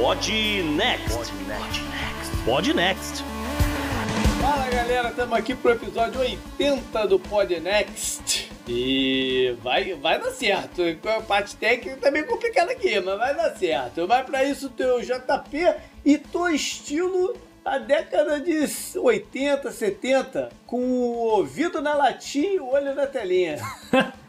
Pod Next. Pod Next. Fala galera, estamos aqui pro episódio 80 do Pod Next. E vai, vai dar certo. A parte técnica tá meio complicada aqui, mas vai dar certo. Vai para isso o teu JP e tô estilo a década de 80, 70, com o ouvido na latinha e o olho na telinha.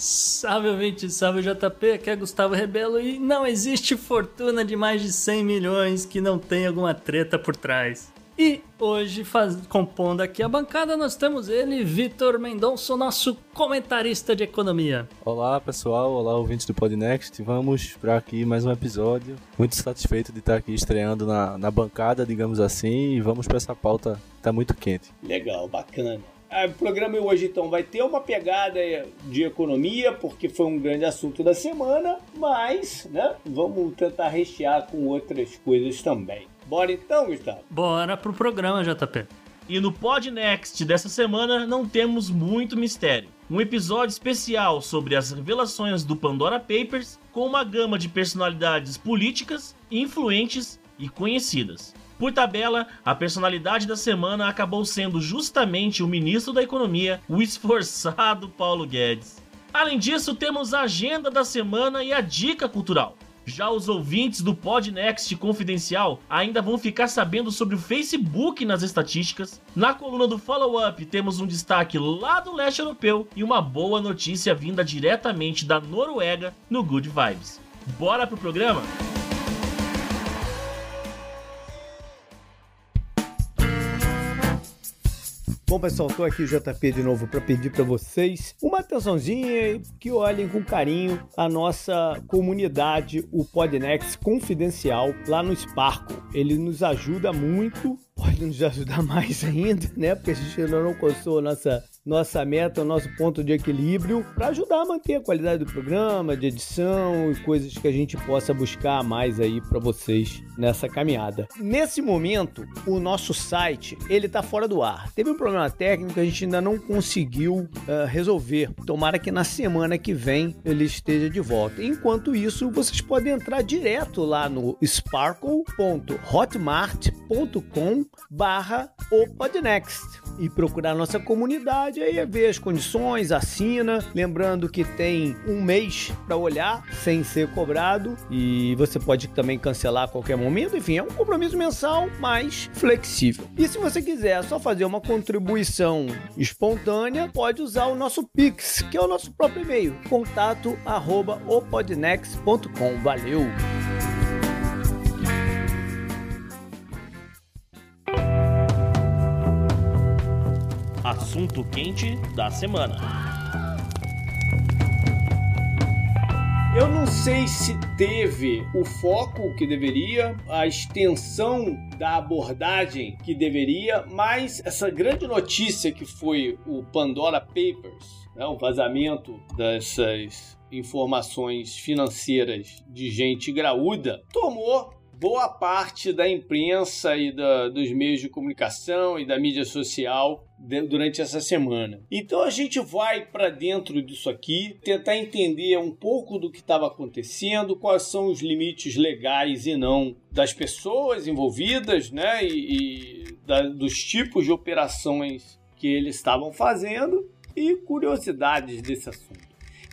Salve, ouvinte, salve JP, aqui é Gustavo Rebelo e não existe fortuna de mais de 100 milhões que não tenha alguma treta por trás. E hoje, faz, compondo aqui a bancada, nós temos ele, Vitor Mendonça, nosso comentarista de economia. Olá pessoal, olá ouvintes do Podnext, vamos para aqui mais um episódio. Muito satisfeito de estar aqui estreando na, na bancada, digamos assim, e vamos para essa pauta que está muito quente. Legal, bacana. Ah, o programa hoje então vai ter uma pegada de economia, porque foi um grande assunto da semana, mas né, vamos tentar rechear com outras coisas também. Bora então, Gustavo? Bora pro programa, JP. E no Podnext dessa semana não temos muito mistério. Um episódio especial sobre as revelações do Pandora Papers com uma gama de personalidades políticas, influentes e conhecidas. Por tabela, a personalidade da semana acabou sendo justamente o ministro da Economia, o esforçado Paulo Guedes. Além disso, temos a agenda da semana e a dica cultural. Já os ouvintes do Podnext Confidencial ainda vão ficar sabendo sobre o Facebook nas estatísticas. Na coluna do Follow Up temos um destaque lá do leste europeu e uma boa notícia vinda diretamente da Noruega no Good Vibes. Bora pro programa? Bom, pessoal, estou aqui JP de novo para pedir para vocês uma atençãozinha e que olhem com carinho a nossa comunidade, o Podnext Confidencial, lá no Sparkle. Ele nos ajuda muito, pode nos ajudar mais ainda, né? Porque a gente ainda não alcançou a nossa nossa meta, o nosso ponto de equilíbrio, para ajudar a manter a qualidade do programa, de edição e coisas que a gente possa buscar mais aí para vocês nessa caminhada. Nesse momento, o nosso site ele está fora do ar. Teve um problema técnico que a gente ainda não conseguiu uh, resolver. Tomara que na semana que vem ele esteja de volta. Enquanto isso, vocês podem entrar direto lá no sparkle.hotmart.com/barra o Podnext e procurar nossa comunidade aí ver as condições, assina, lembrando que tem um mês para olhar sem ser cobrado e você pode também cancelar a qualquer momento, enfim, é um compromisso mensal mais flexível. E se você quiser só fazer uma contribuição espontânea, pode usar o nosso Pix, que é o nosso próprio e-mail, contato arroba opodnex.com. Valeu! Assunto quente da semana. Eu não sei se teve o foco que deveria, a extensão da abordagem que deveria, mas essa grande notícia que foi o Pandora Papers, né, o vazamento dessas informações financeiras de gente graúda, tomou boa parte da imprensa e da, dos meios de comunicação e da mídia social durante essa semana. Então a gente vai para dentro disso aqui, tentar entender um pouco do que estava acontecendo, quais são os limites legais e não das pessoas envolvidas, né, e, e da, dos tipos de operações que eles estavam fazendo e curiosidades desse assunto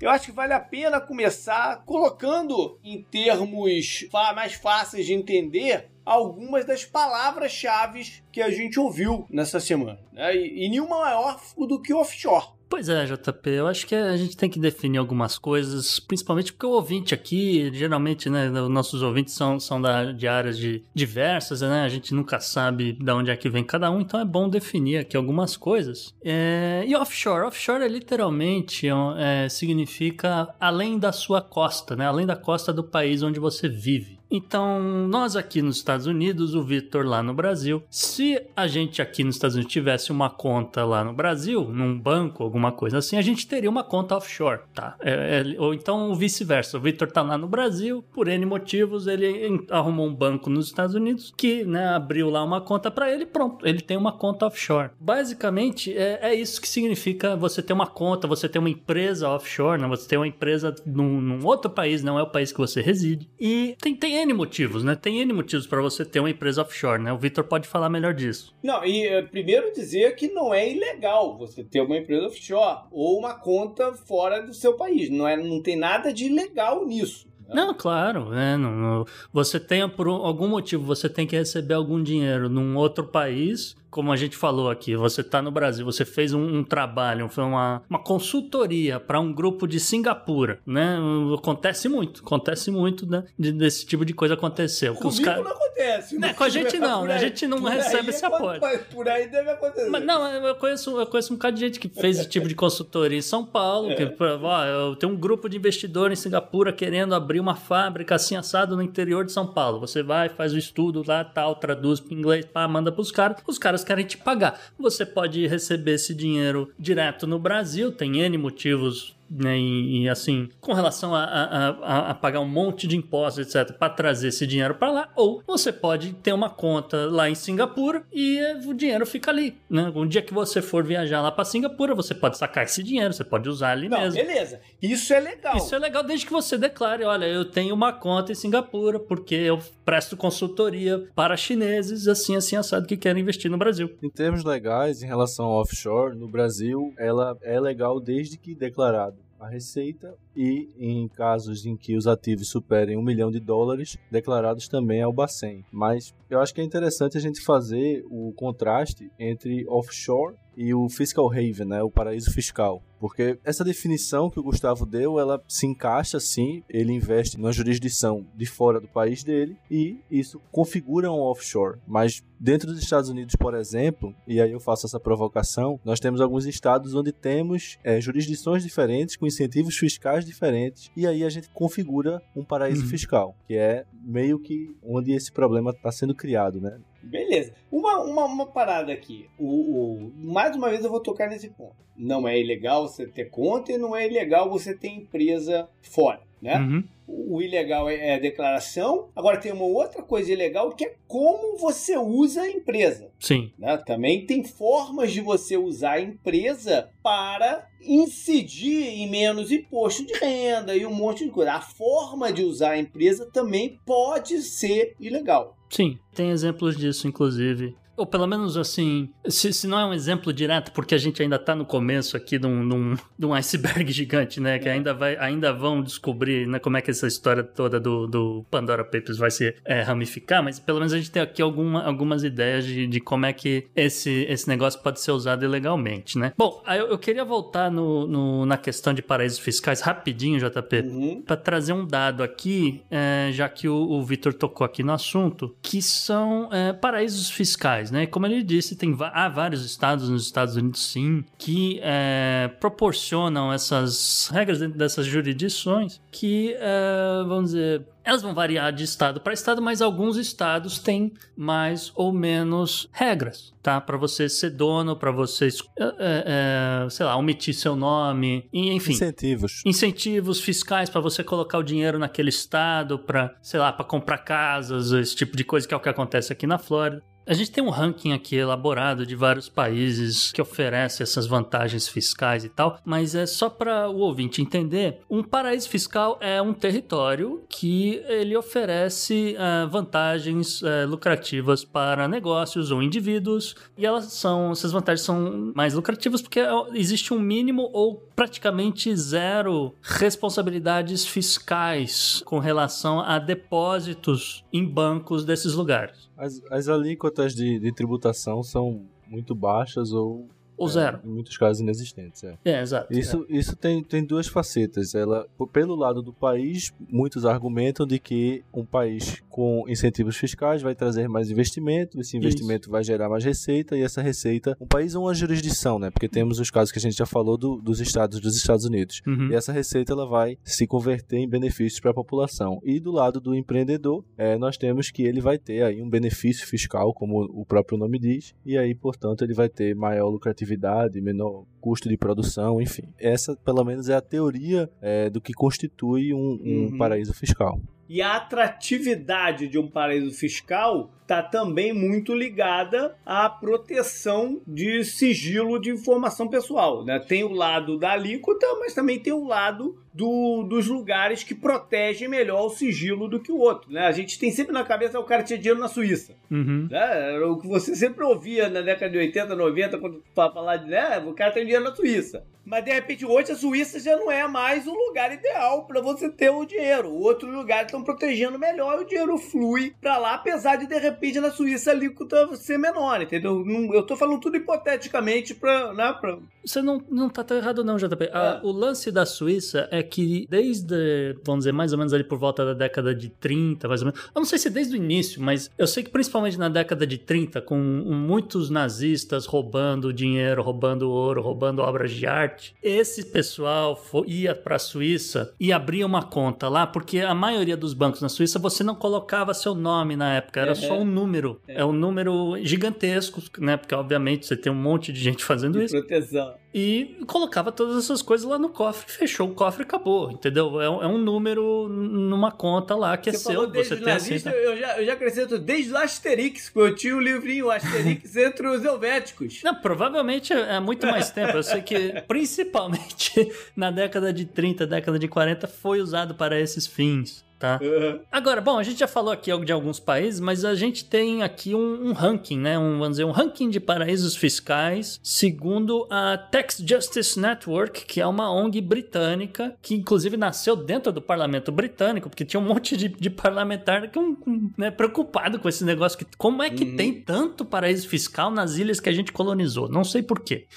eu acho que vale a pena começar colocando em termos mais fáceis de entender algumas das palavras-chave que a gente ouviu nessa semana. Né? E, e nenhuma maior do que offshore. Pois é, JP, eu acho que a gente tem que definir algumas coisas, principalmente porque o ouvinte aqui, geralmente, né, nossos ouvintes são, são da, de áreas de, diversas, né, a gente nunca sabe de onde é que vem cada um, então é bom definir aqui algumas coisas. É, e offshore, offshore é literalmente, é, significa além da sua costa, né, além da costa do país onde você vive. Então, nós aqui nos Estados Unidos, o Victor lá no Brasil, se a gente aqui nos Estados Unidos tivesse uma conta lá no Brasil, num banco, alguma coisa assim, a gente teria uma conta offshore, tá? É, é, ou então vice-versa. O Victor tá lá no Brasil, por N motivos, ele arrumou um banco nos Estados Unidos que, né, abriu lá uma conta para ele, pronto, ele tem uma conta offshore. Basicamente, é, é, isso que significa você ter uma conta, você ter uma empresa offshore, né? Você ter uma empresa num, num outro país, não é o país que você reside. E tem, tem N motivos, né? Tem N motivos para você ter uma empresa offshore, né? O Vitor pode falar melhor disso. Não, e é, primeiro dizer que não é ilegal você ter uma empresa offshore ou uma conta fora do seu país. Não, é, não tem nada de ilegal nisso. Não, claro, né? Não, não, você tem, por algum motivo, você tem que receber algum dinheiro num outro país, como a gente falou aqui, você está no Brasil, você fez um, um trabalho, foi uma, uma consultoria para um grupo de Singapura, né? Acontece muito, acontece muito, né? De, desse tipo de coisa acontecer. Comigo Os não acontece. Né? Com a gente não, né? A gente não recebe esse apoio. Por aí deve acontecer. Mas não, eu conheço, eu conheço um bocado de gente que fez esse tipo de consultoria em São Paulo, é. que, ó, eu tenho um grupo de investidores em Singapura querendo abrir uma fábrica assim assado no interior de São Paulo. Você vai, faz o estudo lá, tal, traduz para inglês, pá, manda para os caras. Os caras querem te pagar. Você pode receber esse dinheiro direto no Brasil, tem N motivos né, e, e, assim, com relação a, a, a, a, pagar um monte de impostos, etc., para trazer esse dinheiro para lá, ou você pode ter uma conta lá em Singapura e o dinheiro fica ali. Né? Um dia que você for viajar lá para Singapura, você pode sacar esse dinheiro, você pode usar ali Não, mesmo. Beleza, isso é legal. Isso é legal desde que você declare: olha, eu tenho uma conta em Singapura porque eu presto consultoria para chineses, assim, assim, assado, que querem investir no Brasil. Em termos legais, em relação ao offshore, no Brasil, ela é legal desde que declarado a receita e, em casos em que os ativos superem um milhão de dólares, declarados também ao Bacen. Mas eu acho que é interessante a gente fazer o contraste entre offshore e o fiscal haven, né, o paraíso fiscal. Porque essa definição que o Gustavo deu, ela se encaixa sim, ele investe numa jurisdição de fora do país dele e isso configura um offshore. Mas dentro dos Estados Unidos, por exemplo, e aí eu faço essa provocação, nós temos alguns estados onde temos é, jurisdições diferentes com incentivos fiscais diferentes e aí a gente configura um paraíso uhum. fiscal, que é meio que onde esse problema está sendo criado, né? Beleza. Uma, uma, uma parada aqui. O, o, mais uma vez eu vou tocar nesse ponto. Não é ilegal você ter conta e não é ilegal você ter empresa fora, né? Uhum. O ilegal é, é a declaração. Agora tem uma outra coisa ilegal que é como você usa a empresa. Sim. Né? Também tem formas de você usar a empresa para incidir em menos imposto de renda e um monte de coisa. A forma de usar a empresa também pode ser ilegal. Sim, tem exemplos disso, inclusive ou pelo menos assim, se, se não é um exemplo direto, porque a gente ainda está no começo aqui de um, de, um, de um, iceberg gigante, né? Que ainda, vai, ainda vão descobrir né, como é que essa história toda do, do Pandora Papers vai se é, ramificar, mas pelo menos a gente tem aqui alguma, algumas ideias de, de como é que esse, esse negócio pode ser usado ilegalmente, né? Bom, eu, eu queria voltar no, no, na questão de paraísos fiscais rapidinho, JP, uhum. para trazer um dado aqui, é, já que o, o Vitor tocou aqui no assunto, que são é, paraísos fiscais né? Como ele disse, tem há vários estados nos Estados Unidos, sim, que é, proporcionam essas regras dentro dessas jurisdições que, é, vamos dizer, elas vão variar de estado para estado, mas alguns estados têm mais ou menos regras, tá? Para você ser dono, para você, é, é, sei lá, omitir seu nome, enfim. Incentivos. Incentivos fiscais para você colocar o dinheiro naquele estado, para, sei lá, para comprar casas, esse tipo de coisa que é o que acontece aqui na Flórida. A gente tem um ranking aqui elaborado de vários países que oferecem essas vantagens fiscais e tal, mas é só para o ouvinte entender. Um paraíso fiscal é um território que ele oferece uh, vantagens uh, lucrativas para negócios ou indivíduos e elas são essas vantagens são mais lucrativas porque existe um mínimo ou praticamente zero responsabilidades fiscais com relação a depósitos em bancos desses lugares. As, as alíquotas de, de tributação são muito baixas ou ou é, zero. Em muitos casos inexistentes, é. É, exato. Isso, é. isso tem, tem duas facetas. Ela, pelo lado do país, muitos argumentam de que um país com incentivos fiscais vai trazer mais investimento, esse investimento isso. vai gerar mais receita, e essa receita. Um país é uma jurisdição, né? Porque temos os casos que a gente já falou do, dos estados dos Estados Unidos. Uhum. E essa receita ela vai se converter em benefícios para a população. E do lado do empreendedor, é, nós temos que ele vai ter aí um benefício fiscal, como o próprio nome diz, e aí, portanto, ele vai ter maior lucratividade produtividade, menor custo de produção, enfim. Essa, pelo menos, é a teoria é, do que constitui um, um uhum. paraíso fiscal. E a atratividade de um paraíso fiscal está também muito ligada à proteção de sigilo de informação pessoal. Né? Tem o lado da alíquota, mas também tem o lado do, dos lugares que protegem melhor o sigilo do que o outro. Né? A gente tem sempre na cabeça o cara tinha dinheiro na Suíça. Uhum. Né? O que você sempre ouvia na década de 80, 90, quando falar de né? o cara tem dinheiro na Suíça. Mas de repente hoje a Suíça já não é mais o lugar ideal para você ter o dinheiro. Outros lugares estão protegendo melhor e o dinheiro flui para lá, apesar de de repente na Suíça a alíquota ser menor, entendeu? Eu tô falando tudo hipoteticamente para. Né, pra... Você não, não tá tão errado, não, JP. Ah, o lance da Suíça é que desde, vamos dizer, mais ou menos ali por volta da década de 30, mais ou menos. Eu não sei se desde o início, mas eu sei que principalmente na década de 30, com muitos nazistas roubando dinheiro, roubando ouro, roubando obras de arte, esse pessoal ia para a Suíça e abria uma conta lá, porque a maioria dos bancos na Suíça você não colocava seu nome na época, era só um número. É. é um número gigantesco, né? Porque obviamente você tem um monte de gente fazendo de isso. Proteção e colocava todas essas coisas lá no cofre, fechou o cofre e acabou, entendeu? É, é um número numa conta lá que é você é seu. Você tem tá? eu, já, eu já acrescento desde o Asterix, porque eu tinha o livrinho Asterix entre os Helvéticos. Não, provavelmente é, é muito mais tempo. Eu sei que, principalmente na década de 30, década de 40, foi usado para esses fins tá? Uhum. Agora, bom, a gente já falou aqui de alguns países, mas a gente tem aqui um, um, ranking, né? Um, vamos dizer, um ranking de paraísos fiscais, segundo a Tax Justice Network, que é uma ONG britânica, que inclusive nasceu dentro do parlamento britânico, porque tinha um monte de, de parlamentar que um, né, preocupado com esse negócio. Que, como é que uhum. tem tanto paraíso fiscal nas ilhas que a gente colonizou? Não sei porquê.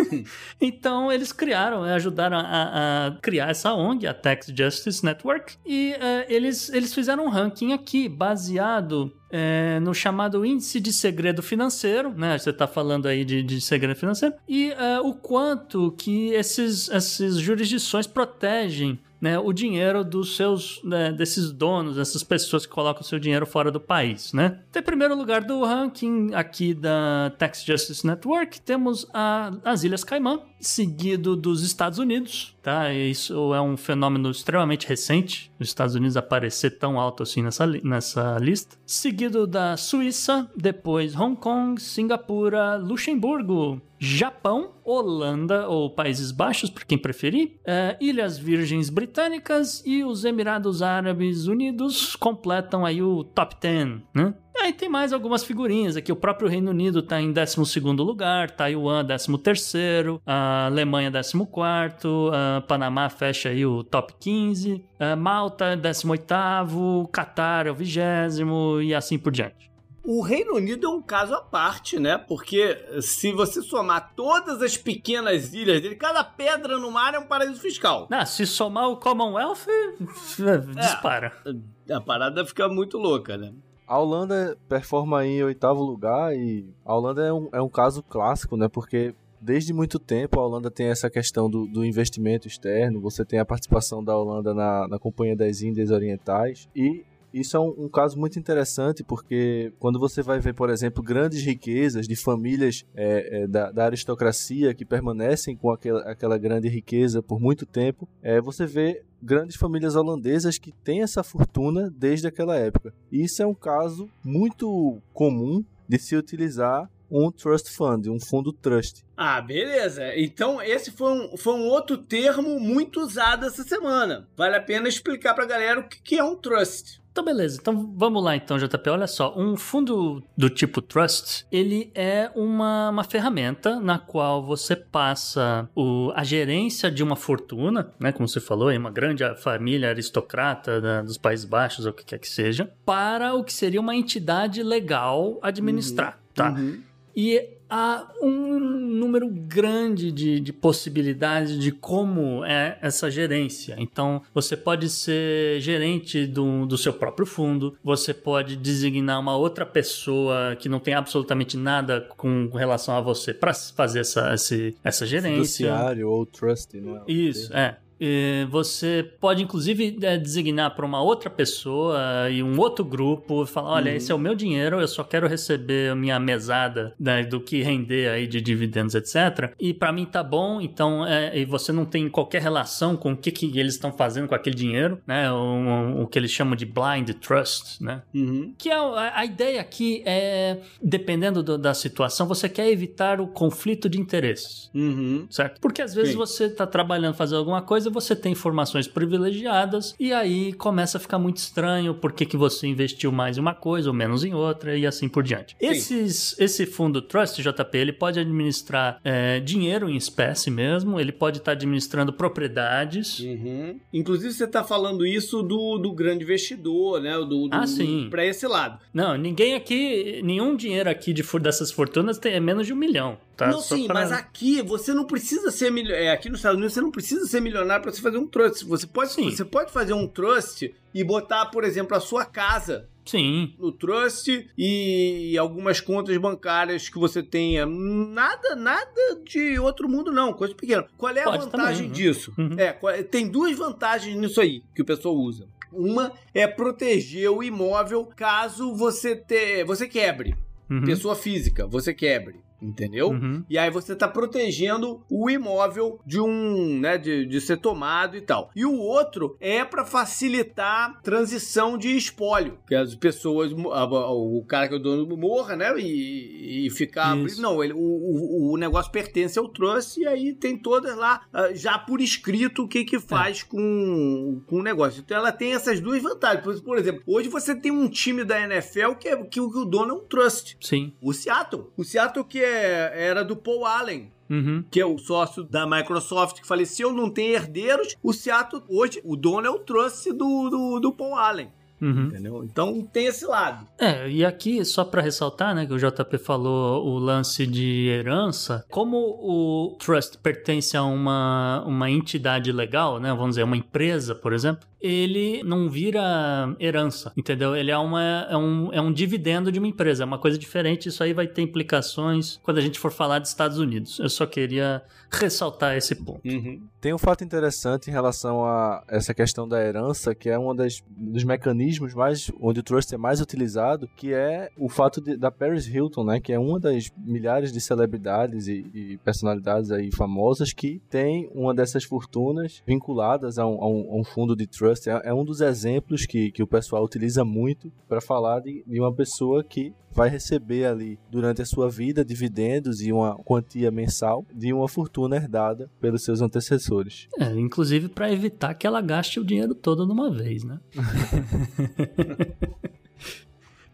então, eles criaram, ajudaram a, a, criar essa ONG, a Tax Justice Network, e eles, eles fizeram um ranking aqui baseado é, no chamado índice de segredo financeiro, né? Você está falando aí de, de, segredo financeiro e é, o quanto que esses, essas jurisdições protegem né, o dinheiro dos seus né, desses donos, dessas pessoas que colocam seu dinheiro fora do país, né? Em primeiro lugar do ranking aqui da Tax Justice Network temos a, as Ilhas Caimã, seguido dos Estados Unidos, tá? Isso é um fenômeno extremamente recente, os Estados Unidos aparecer tão alto assim nessa, nessa lista. Seguido da Suíça, depois Hong Kong, Singapura, Luxemburgo, Japão, Holanda ou Países Baixos, por quem preferir, é, Ilhas Virgens Britânicas e os Emirados Árabes Unidos completam aí o top 10, né? Aí tem mais algumas figurinhas aqui. O próprio Reino Unido está em 12 lugar, Taiwan 13, a Alemanha 14, a Panamá fecha aí o top 15, a Malta 18, Catar é o 20 e assim por diante. O Reino Unido é um caso à parte, né? Porque se você somar todas as pequenas ilhas dele, cada pedra no mar é um paraíso fiscal. Ah, se somar o Commonwealth, é, dispara. É, a parada fica muito louca, né? A Holanda performa em oitavo lugar e a Holanda é um, é um caso clássico, né? Porque desde muito tempo a Holanda tem essa questão do, do investimento externo, você tem a participação da Holanda na, na Companhia das Índias Orientais e isso é um, um, caso muito interessante porque quando você vai ver, por exemplo, grandes riquezas de famílias é, é, da, da, aristocracia que permanecem com aquela, aquela grande riqueza por muito tempo, é, você vê grandes famílias holandesas que têm essa fortuna desde aquela época. E isso é um caso muito comum de se utilizar um trust fund, um fundo trust. Ah, beleza. Então esse foi um, foi um outro termo muito usado essa semana. Vale a pena explicar pra galera o que, que é um trust. Então, beleza. Então, vamos lá, então, JP. Olha só. Um fundo do tipo Trust, ele é uma, uma ferramenta na qual você passa o, a gerência de uma fortuna, né? Como você falou, uma grande família aristocrata da, dos Países Baixos, ou o que quer que seja, para o que seria uma entidade legal administrar, uhum. tá? Uhum. E há um número grande de, de, possibilidades de como é essa gerência. Então, você pode ser gerente do, do seu próprio fundo, você pode designar uma outra pessoa que não tem absolutamente nada com relação a você para fazer essa, essa, essa gerência. Fiduciário ou trust, não é? Isso, é. Você pode inclusive eh, designar para uma outra pessoa e um outro grupo, falar, olha, Uhum. esse é o meu dinheiro, eu só quero receber a minha mesada né, do que render aí de dividendos, etc. E para mim tá bom, então é, e você não tem qualquer relação com o que, que eles estão fazendo com aquele dinheiro, né? O, o que eles chamam de blind trust, né? Uhum. Que é, a, a ideia aqui é, dependendo do- da situação, você quer evitar o conflito de interesses. Uhum. Certo? Porque às vezes Sim. você está trabalhando, fazendo alguma coisa, você tem informações privilegiadas e aí começa a ficar muito estranho por que, você investiu mais em uma coisa ou menos em outra e assim por diante. Esses, esse fundo Trust JP, ele pode administrar é, dinheiro em espécie mesmo, ele pode estar administrando propriedades. Uhum. Inclusive, você está falando isso do, do grande investidor, né? Do, do, Ah, sim. Para esse lado. Não, ninguém aqui, nenhum dinheiro aqui de, dessas fortunas tem, é menos de um milhão. Tá? não, Só sim, pra- mas aqui você não precisa ser milionário. aqui nos Estados Unidos você não precisa ser milionário para você fazer um trust. Você pode, Sim. você pode fazer um trust e botar, por exemplo, a sua casa Sim. no trust e algumas contas bancárias que você tenha. Nada, nada de outro mundo, não. Coisa pequena. Qual é a Pode vantagem também, né? disso? Uhum. É, qual- tem duas vantagens nisso aí que o pessoal usa. Uma é proteger o imóvel caso você te, você quebre. Uhum. Pessoa física, você quebre. Entendeu? Uhum. E aí você tá protegendo o imóvel de um, né, de, de ser tomado e tal. E o outro é para facilitar transição de espólio, que as pessoas, a- a- o cara que é o dono morra, né, e, e ficar, Isso. não, ele, o, o, o negócio pertence ao trust e aí tem todas lá ah, já por escrito o que que faz com, com o negócio. Então ela tem essas duas vantagens. Por, por exemplo, hoje você tem um time da NFL que, é, que, o- que o dono é um trust. Sim. O Seattle. O Seattle que é- era do Paul Allen. Uhum. Que é o sócio da Microsoft que faleceu, não tem herdeiros. O Seattle, hoje, o dono é o trust do, do, do Paul Allen. Uhum. Entendeu? Então tem esse lado. É, e aqui, só para ressaltar, né, que o JP falou o lance de herança, como o trust pertence a uma, uma entidade legal, né, vamos dizer, uma empresa, por exemplo, ele não vira herança, entendeu? Ele é, uma, é, um, é um dividendo de uma empresa, é uma coisa diferente, isso aí vai ter implicações quando a gente for falar dos Estados Unidos. Eu só queria ressaltar esse ponto. Tem um fato interessante em relação a essa questão da herança, que é um das, dos mecanismos mais onde o trust é mais utilizado, que é o fato de- da Paris Hilton, né, que é uma das milhares de celebridades e, e personalidades aí famosas que tem uma dessas fortunas vinculadas a um, a um- a um fundo de trust. É, é um dos exemplos que, que o pessoal utiliza muito para falar de, de uma pessoa que vai receber ali durante a sua vida dividendos e uma quantia mensal de uma fortuna herdada pelos seus antecessores. É, inclusive para evitar que ela gaste o dinheiro todo de uma vez, né?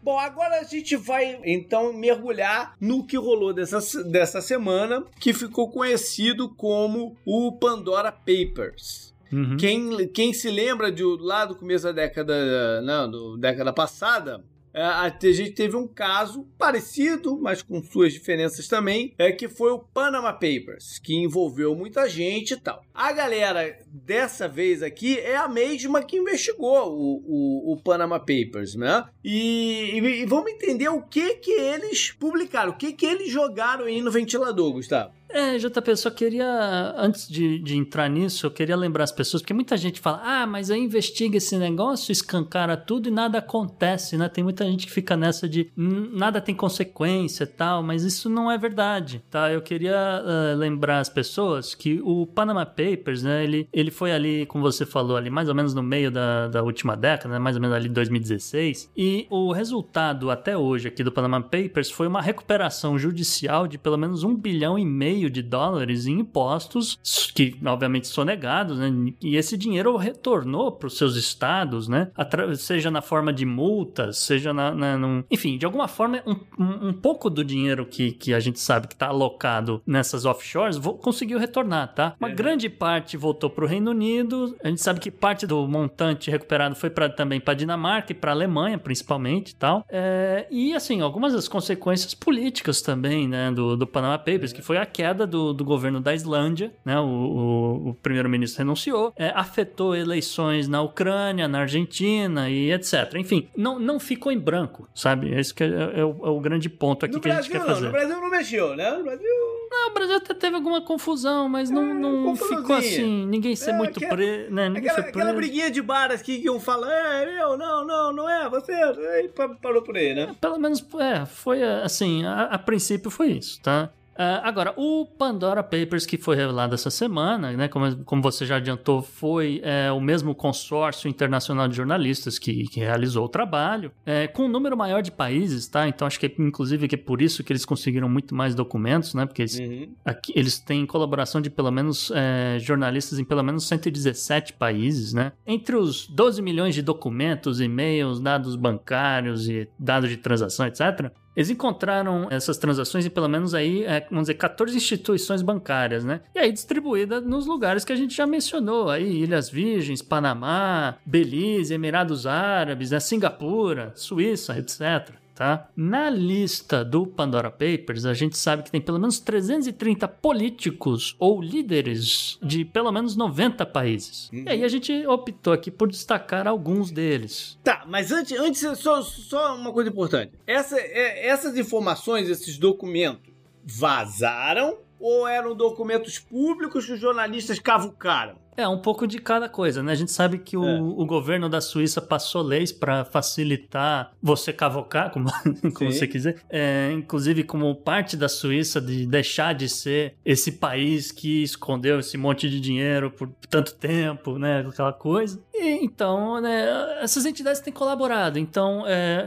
Bom, agora a gente vai então mergulhar no que rolou dessa, dessa semana, que ficou conhecido como o Pandora Papers. Uhum. Quem, quem se lembra de lá do começo da década, não, do década passada, é, a gente teve um caso parecido, mas com suas diferenças também, é que foi o Panama Papers, que envolveu muita gente e tal. A galera dessa vez aqui é a mesma que investigou o, o, o Panama Papers, né? E, e- e vamos entender o que que eles publicaram, o que que eles jogaram aí no ventilador, Gustavo. É, JP, eu só queria, antes de, de entrar nisso, eu queria lembrar as pessoas, porque muita gente fala, ah, mas aí investiga esse negócio, escancara tudo e nada acontece, né? Tem muita gente que fica nessa de "Hum, nada tem consequência e tal, mas isso não é verdade, tá? Eu queria ah, lembrar as pessoas que o Panama Papers, né, ele, ele foi ali, como você falou, ali mais ou menos no meio da, da última década, né, mais ou menos ali 2016, e o resultado até hoje aqui do Panama Papers foi uma recuperação judicial de pelo menos um bilhão e meio de dólares em impostos, que obviamente sonegados, né? E esse dinheiro retornou para os seus estados, né? Atra- seja na forma de multas, seja na. na- num- Enfim, de alguma forma, um, um- um pouco do dinheiro que, que a gente sabe que está alocado nessas offshores conseguiu retornar, tá? Uma grande parte voltou para o Reino Unido. A gente sabe que parte do montante recuperado foi pra, também para Dinamarca e para Alemanha, principalmente e tal. É, e assim, algumas das consequências políticas também, né, do, do Panama Papers, que foi a queda do, do governo da Islândia, né, o, o- o primeiro-ministro renunciou, é, afetou eleições na Ucrânia, na Argentina e etc. Enfim, não, não ficou em branco, sabe? Esse que é, é o, é o grande ponto aqui No que a gente Brasil quer não, fazer. no Brasil não mexeu, né? No Brasil... Não, o Brasil até teve alguma confusão, mas não, É, não ficou assim. Ninguém ser É, muito aquela- preso. Né? Ninguém Aquela, foi aquela preso. briguinha de bar aqui que um fala, é, eu, não, não, não é, você. Aí pa- parou por aí, né? Pelo menos, é, foi assim, a, a princípio foi isso, tá? Ah, agora, o Pandora Papers que foi revelado essa semana, né, como, como você já adiantou, foi é, o mesmo consórcio internacional de jornalistas que, que realizou o trabalho, é, com um número maior de países, tá? Então acho que inclusive que é por isso que eles conseguiram muito mais documentos, né? Porque eles, Uhum. aqui, eles têm colaboração de pelo menos é, jornalistas em pelo menos 117 países, né? Entre os 12 milhões de documentos, e-mails, dados bancários e dados de transação, etc. Eles encontraram essas transações em pelo menos aí, é, vamos dizer, 14 instituições bancárias, né? E aí distribuída nos lugares que a gente já mencionou, aí Ilhas Virgens, Panamá, Belize, Emirados Árabes, né? Singapura, Suíça, etc tá? Na lista do Pandora Papers, a gente sabe que tem pelo menos 330 políticos ou líderes de pelo menos 90 países. Uhum. E aí a gente optou aqui por destacar alguns deles. Tá, mas antes, antes só, só uma coisa importante. Essa, é- essas informações, esses documentos, vazaram ou eram documentos públicos que os jornalistas cavucaram? É, um pouco de cada coisa, né? A gente sabe que o, É. o governo da Suíça passou leis para facilitar você cavocar, como, como você quiser. É, inclusive, como parte da Suíça de deixar de ser esse país que escondeu esse monte de dinheiro por tanto tempo, né? Aquela coisa. E, então, né? Essas entidades têm colaborado. Então, é,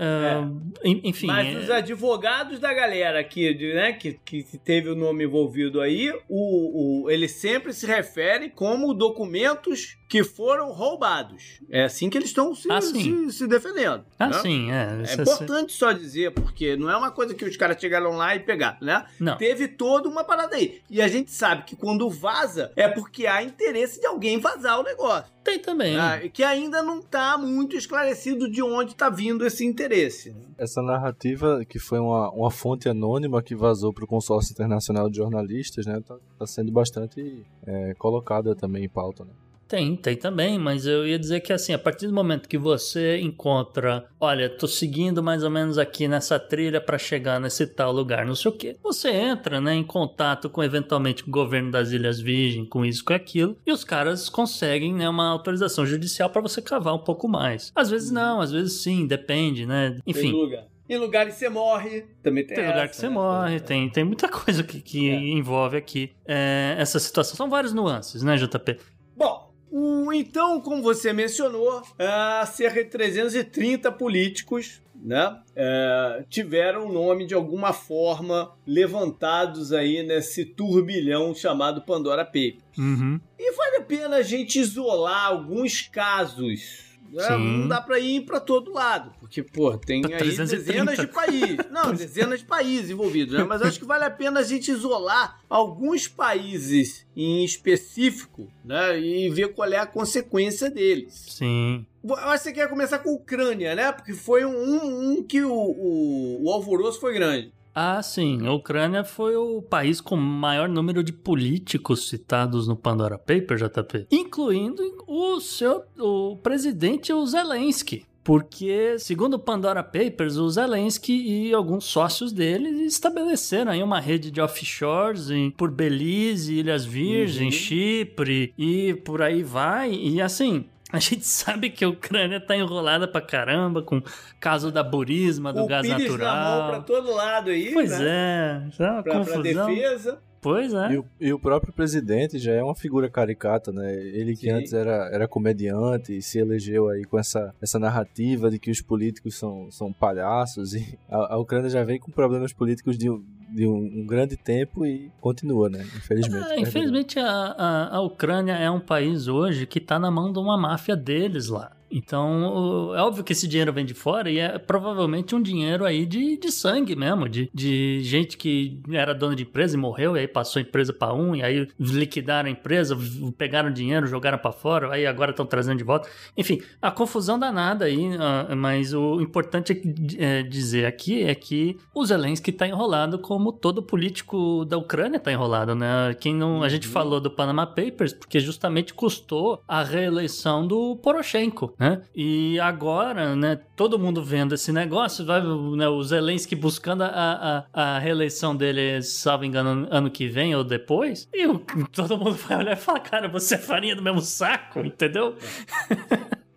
é, en- enfim. Mas é- os advogados da galera aqui, né, que, que teve o nome envolvido aí, o, o, eles sempre se referem como documentos que foram roubados. É assim que eles estão se, Ah, se, se defendendo. Ah, né? sim, é. É Isso- importante só dizer, porque não é uma coisa que os caras chegaram lá e pegaram, né? Não. Teve toda uma parada aí. E a gente sabe que quando vaza, é porque há interesse de alguém vazar o negócio. Tem também. né? Que ainda não tá muito esclarecido de onde tá vindo esse interesse. né? Essa narrativa, que foi uma, uma fonte anônima que vazou para o Consórcio Internacional de Jornalistas, né, tá, tá sendo bastante é, colocada também em pauta. Né? Tem, tem também, mas eu ia dizer que assim, a partir do momento que você encontra, olha, tô seguindo mais ou menos aqui nessa trilha para chegar nesse tal lugar, não sei o quê, você entra, né, em contato com eventualmente o governo das Ilhas Virgem, com isso, com aquilo, e os caras conseguem, né, uma autorização judicial para você cavar um pouco mais. Às vezes não, às vezes sim, depende, né? Enfim. lugar. Em lugares que você morre, também tem Tem lugar essa, que você né? morre, tem, tem muita coisa que, que É. envolve aqui é, essa situação. São várias nuances, né, JP? Bom, o- então, como você mencionou, ah, cerca de 330 políticos né, eh, tiveram o nome de alguma forma levantados aí nesse turbilhão chamado Pandora Papers. Uhum. E vale a pena a gente isolar alguns casos. Né? Sim. Não dá pra ir pra todo lado, porque, pô, tem aí 330. dezenas de países. Não, dezenas de países envolvidos, né? Mas acho que vale a pena a gente isolar alguns países em específico, né? E ver qual é a consequência deles. Sim. Eu acho que você quer começar com a Ucrânia, né? Porque foi um, um- um que o, o, o alvoroço foi grande. Ah, sim. A Ucrânia foi o país com maior número de políticos citados no Pandora Papers, JP, incluindo o seu o presidente o Zelensky. Porque, segundo o Pandora Papers, o Zelensky e alguns sócios dele estabeleceram aí uma rede de offshores em, por Belize, Ilhas Virgens, Uhum. Chipre e por aí vai. E assim, a gente sabe que a Ucrânia tá enrolada pra caramba com o caso da burisma, do o gás Pires natural. na mão pra todo lado aí, Pois né? é, é uma Pra, pra confusão. defesa. Pois é. E, o, e o próprio presidente já é uma figura caricata, né? Ele que Sim. antes era, era comediante e se elegeu aí com essa, essa narrativa de que os políticos são, são palhaços. E a, a Ucrânia já vem com problemas políticos de, de um, um grande tempo e continua, né? Infelizmente. Ah, infelizmente, a, a, a Ucrânia é um país hoje que tá na mão de uma máfia deles lá. Então, é óbvio que esse dinheiro vem de fora e é provavelmente um dinheiro aí de, de sangue mesmo, de, de gente que era dona de empresa e morreu, e aí passou a empresa para um, e aí liquidaram a empresa, pegaram dinheiro, jogaram para fora, aí agora estão trazendo de volta. Enfim, a confusão danada aí, ah, mas o importante é é dizer aqui é que o Zelensky tá enrolado como todo político da Ucrânia tá enrolado, né? Quem não, a gente falou do Panama Papers porque justamente custou a reeleição do Poroshenko. Né? E agora, né, todo mundo vendo esse negócio, vai, né, o Zelensky buscando a, a, a reeleição dele, salvo engano, ano que vem ou depois, e o, todo mundo vai olhar e falar, cara, você é farinha do mesmo saco, entendeu?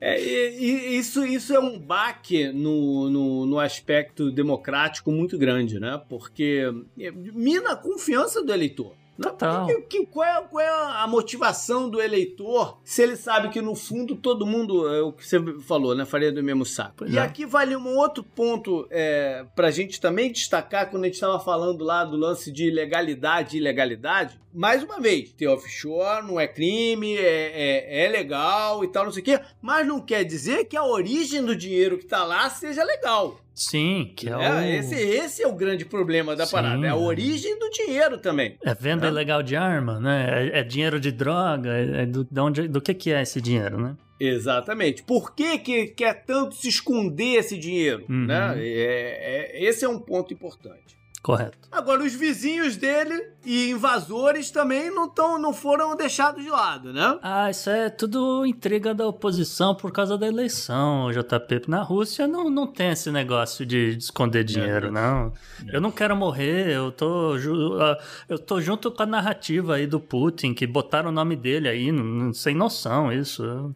É, e isso, isso é um baque no, no, no, aspecto democrático muito grande, né? Porque é, mina a confiança do eleitor. Total. Que, que, qual, é, qual, é, a motivação do eleitor se ele sabe que no fundo todo mundo, é o que você falou, né? Faria do mesmo saco. Pois e é. aqui vale um outro ponto é, pra gente também destacar quando a gente estava falando lá do lance de legalidade e ilegalidade. Mais uma vez, ter offshore não é crime, é, é, é legal e tal, não sei o quê, mas não quer dizer que a origem do dinheiro que tá lá seja legal. Sim, que é, é o... Esse, esse é o grande problema da Sim. parada, é a origem do dinheiro também. É venda é. ilegal de arma, né? É, é dinheiro de droga, é, é do, de onde, do que, que é esse dinheiro, né? Exatamente. Por que, que quer tanto se esconder esse dinheiro? Uhum. Né? É, é, esse é um ponto importante. Correto. Agora, os vizinhos dele e invasores também não, tão, não foram deixados de lado, né? Ah, isso é tudo intriga da oposição por causa da eleição, JP. Na Rússia não, não tem esse negócio de, de esconder dinheiro, é. não. É. Eu não quero morrer, eu tô, ah, eu tô junto com a narrativa aí do Putin, que botaram o nome dele aí, sem noção isso.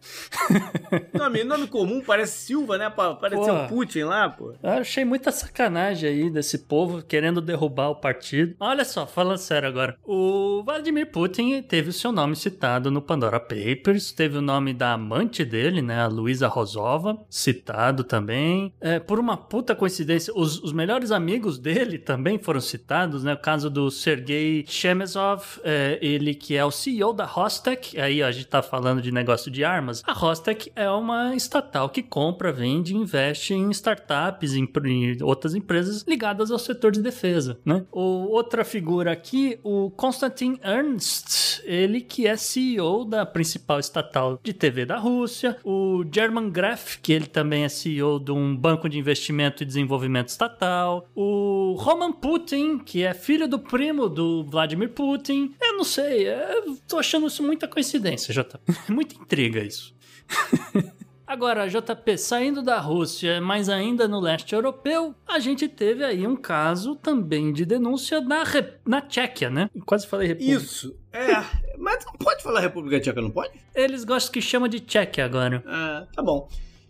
nome, nome comum, parece Silva, né? Parece o Putin lá, pô. Eu achei muita sacanagem aí desse povo querendo querendo derrubar o partido. Olha só, falando sério agora. O Vladimir Putin teve o seu nome citado no Pandora Papers, teve o nome da amante dele, né, a Luísa Rosova, citado também. É, por uma puta coincidência, os, os, melhores amigos dele também foram citados, né? O caso do Sergei Shemezov, é, ele que é o CEO da Rostec. Aí ó, a gente tá falando de negócio de armas. A Rostec é uma estatal que compra, vende, investe em startups, em, em outras empresas ligadas ao setor de defesa defesa, né? O, outra figura aqui, o Konstantin Ernst, ele que é CEO da principal estatal de TV da Rússia, o German Graf, que ele também é CEO de um banco de investimento e desenvolvimento estatal, o Roman Putin, que é filho do primo do Vladimir Putin. Eu não sei, eu tô achando isso muita coincidência, já tá. muita intriga isso. Agora, JP, saindo da Rússia, mas ainda no leste europeu, a gente teve aí um caso também de denúncia na, na Tchequia, né? Quase falei República. Isso, é. Mas não pode falar República Tcheca, não pode? Eles gostam que chama de Tchequia agora. Ah, tá bom.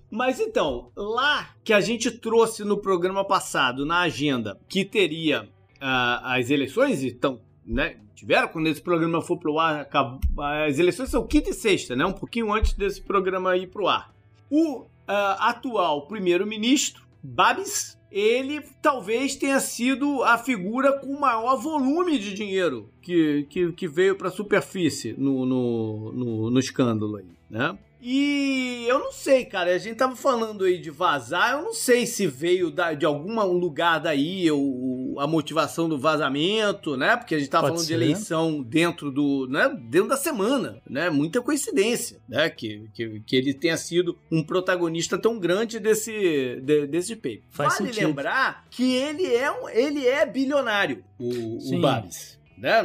Mas então, lá que a gente trouxe no programa passado, na agenda, que teria uh, as eleições, então, né, tiveram, quando esse programa for pro ar, as eleições são quinta e sexta, né, um pouquinho antes desse programa ir pro ar. O uh, atual primeiro-ministro, Babis, ele talvez tenha sido a figura com maior volume de dinheiro que, que, que veio para a superfície no, no, no, no escândalo aí, né? E eu não sei, cara. A gente tava falando aí de vazar. Eu não sei se veio da, de algum lugar daí a motivação do vazamento, né? Porque a gente tava Pode falando ser. de eleição dentro do. Né? Dentro da semana, né? Muita coincidência, né? Que, que, que ele tenha sido um protagonista tão grande desse, de, desse paper. Faz vale sentido. lembrar que ele é, um, ele é bilionário, o, o Babis né?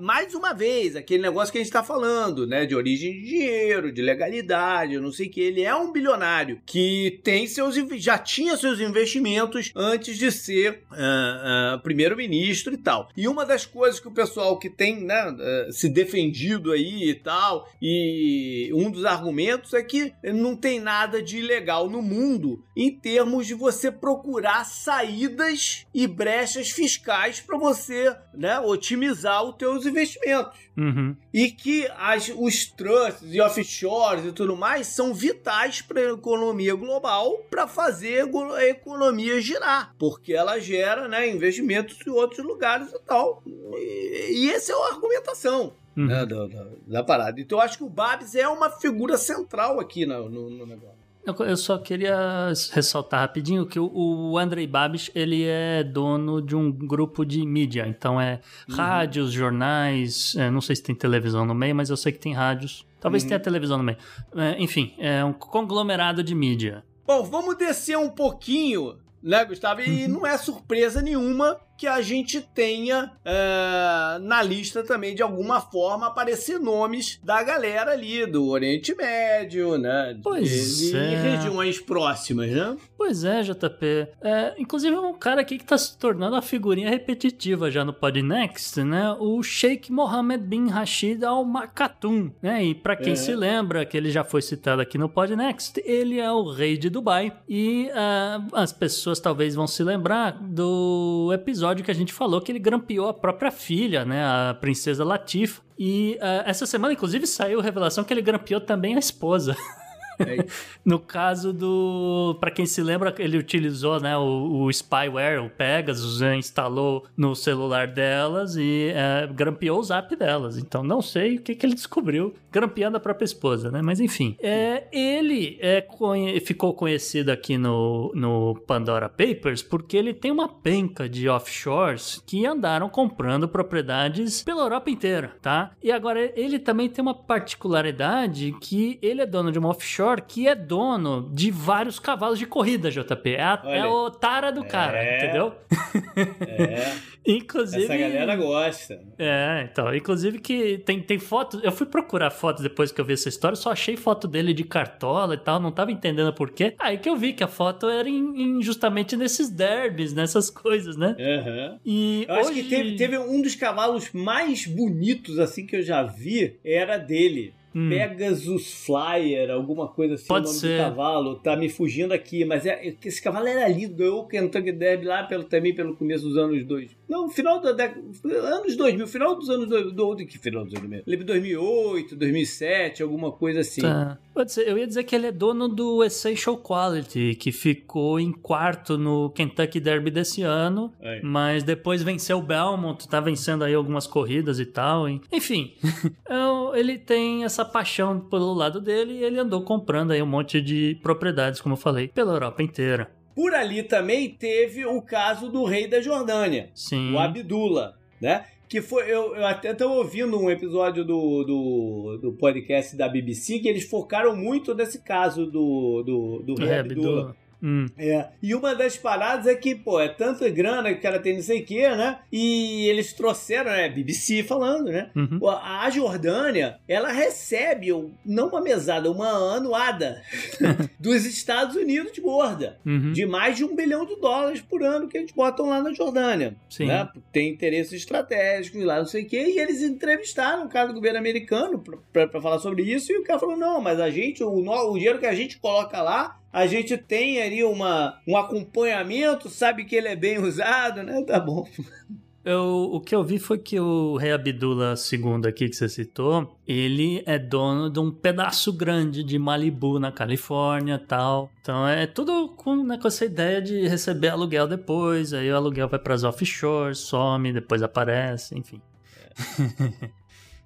mais uma vez, aquele negócio que a gente está falando, né? De origem de dinheiro, de legalidade, não sei o que. Ele é um bilionário que tem seus já tinha seus investimentos antes de ser uh, uh, primeiro-ministro e tal. E uma das coisas que o pessoal que tem né, uh, se defendido aí e tal, e um dos argumentos é que não tem nada de ilegal no mundo em termos de você procurar saídas e brechas fiscais para você, né? Otimizar os teus investimentos. Uhum. E que as, os trusts e offshores e tudo mais são vitais para a economia global para fazer a economia girar, porque ela gera né, investimentos em outros lugares e tal. E, e essa é a argumentação. Uhum. Né, da, da, da, parada. Então eu acho que o Babs é uma figura central aqui no, no, no negócio. Eu só queria ressaltar rapidinho que o Andrei Babish, ele é dono de um grupo de mídia. Então é uhum. rádios, jornais, é, não sei se tem televisão no meio, mas eu sei que tem rádios. Talvez uhum. tenha televisão no meio. É, enfim, é um conglomerado de mídia. Bom, vamos descer um pouquinho, né, Gustavo? E uhum. não é surpresa nenhuma que a gente tenha é, na lista também, de alguma forma, aparecer nomes da galera ali do Oriente Médio, né? Pois é. de regiões próximas, né? Pois é, JP. É, inclusive um cara aqui que tá se tornando uma figurinha repetitiva já no Podnext, né? O Sheikh Mohammed bin Rashid Al Maktoum, né? E para quem É. se lembra que ele já foi citado aqui no Podnext, ele é o rei de Dubai e ah, as pessoas talvez vão se lembrar do episódio que a gente falou que ele grampeou a própria filha, né? A princesa Latifa. E ah, essa semana, inclusive, saiu a revelação que ele grampeou também a esposa. É, No caso do. Pra quem se lembra, ele utilizou né, o, o spyware, o Pegasus, né, instalou no celular delas e é, grampeou o zap delas. Então não sei o que, que ele descobriu grampeando a própria esposa, né? Mas enfim. É, ele é, ficou conhecido aqui no, no Pandora Papers porque ele tem uma penca de offshores que andaram comprando propriedades pela Europa inteira, tá? E agora ele também tem uma particularidade que ele é dono de uma offshore que é dono de vários cavalos de corrida, JP. É, a- é o tara do cara, É. entendeu? é, Inclusive. essa galera gosta. É, então, inclusive que tem, tem fotos, eu fui procurar fotos depois que eu vi essa história, só achei foto dele de cartola e tal, não tava entendendo por quê. Aí que eu vi que a foto era em, em- justamente nesses derbys, nessas coisas, né? Aham. E Eu acho hoje... que teve, teve um dos cavalos mais bonitos assim que eu já vi, era dele. Hum. Pegasus Flyer, alguma coisa assim, Pode o nome ser. do cavalo, tá me fugindo aqui, mas é, que esse cavalo era lindo, o Kentucky Derby lá pelo, também pelo começo dos anos 2000. Não, final da década, anos 2000, final dos anos 2000, do, que final dos anos 2000? Lembro 2008, 2007, alguma coisa assim. Tá. Eu ia dizer que ele é dono do Essential Quality, que ficou em quarto no Kentucky Derby desse ano, Aí. mas depois venceu o Belmont, tá vencendo aí algumas corridas e tal. Enfim, eu- ele tem essa paixão pelo lado dele e ele andou comprando aí um monte de propriedades, como eu falei, pela Europa inteira. Por ali também teve o caso do rei da Jordânia. Sim. o Abdullah, né? Que foi. Eu, eu até estava ouvindo um episódio do, do, do podcast da BBC que eles focaram muito nesse caso do, do, do rei É, Abdullah. Abdullah. Hum, É. E uma das paradas é que, pô, é tanta grana que o cara tem não sei o quê, né? E eles trouxeram, né? BBC falando, né? uhum. A Jordânia, ela recebe não uma mesada, uma anuada dos Estados Unidos de gorda Uhum. de mais de um bilhão de dólares por ano que eles botam lá na Jordânia. Sim. Né? Tem interesses estratégicos lá, não sei o quê. E eles entrevistaram o cara do governo americano pra falar sobre isso. E o cara falou: não, mas a gente, o, o dinheiro que a gente coloca lá, a gente tem ali uma, um acompanhamento, sabe que ele é bem usado, né? Tá bom. Eu, o que eu vi foi que o rei Abdullah II aqui que você citou, ele é dono de um pedaço grande de Malibu na Califórnia tal. Então é tudo com, né, com essa ideia de receber aluguel depois, aí o aluguel vai para as offshore, some, depois aparece, enfim.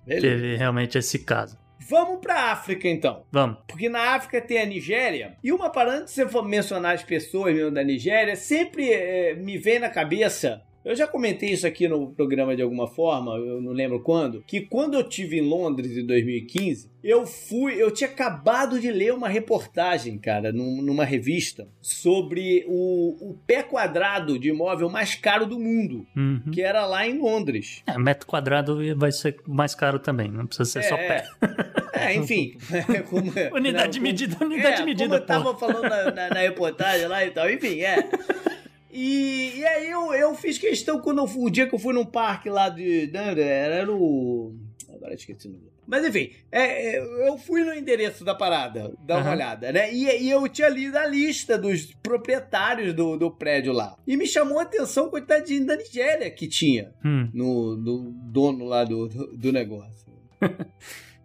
Beleza. Teve realmente esse caso. Vamos pra África então. Vamos. Porque na África tem a Nigéria. E uma parada, se você for mencionar as pessoas mesmo da Nigéria, sempre eh, me vem na cabeça. Eu já comentei isso aqui no programa de alguma forma, eu não lembro quando, que quando eu tive em Londres em 2015, eu fui, eu tinha acabado de ler uma reportagem, cara, num- numa revista sobre o, o pé quadrado de imóvel mais caro do mundo, Uhum. que era lá em Londres. É, metro quadrado vai ser mais caro também, não precisa ser só pé. É, enfim. Como, Unidade de medida, unidade de é, medida, como eu tava falando na, na- na reportagem lá e tal, enfim, é. E, e aí eu, eu fiz questão quando eu, o dia que eu fui num parque lá de. né, Era o. Agora esqueci o nome. Mas enfim, é, é, eu fui no endereço da parada, dar uma Aham. olhada, né? E, e eu tinha lido a lista dos proprietários do, do prédio lá. E me chamou a atenção o coitadinho da Nigéria que tinha Hum. no, no dono lá do, do, do negócio.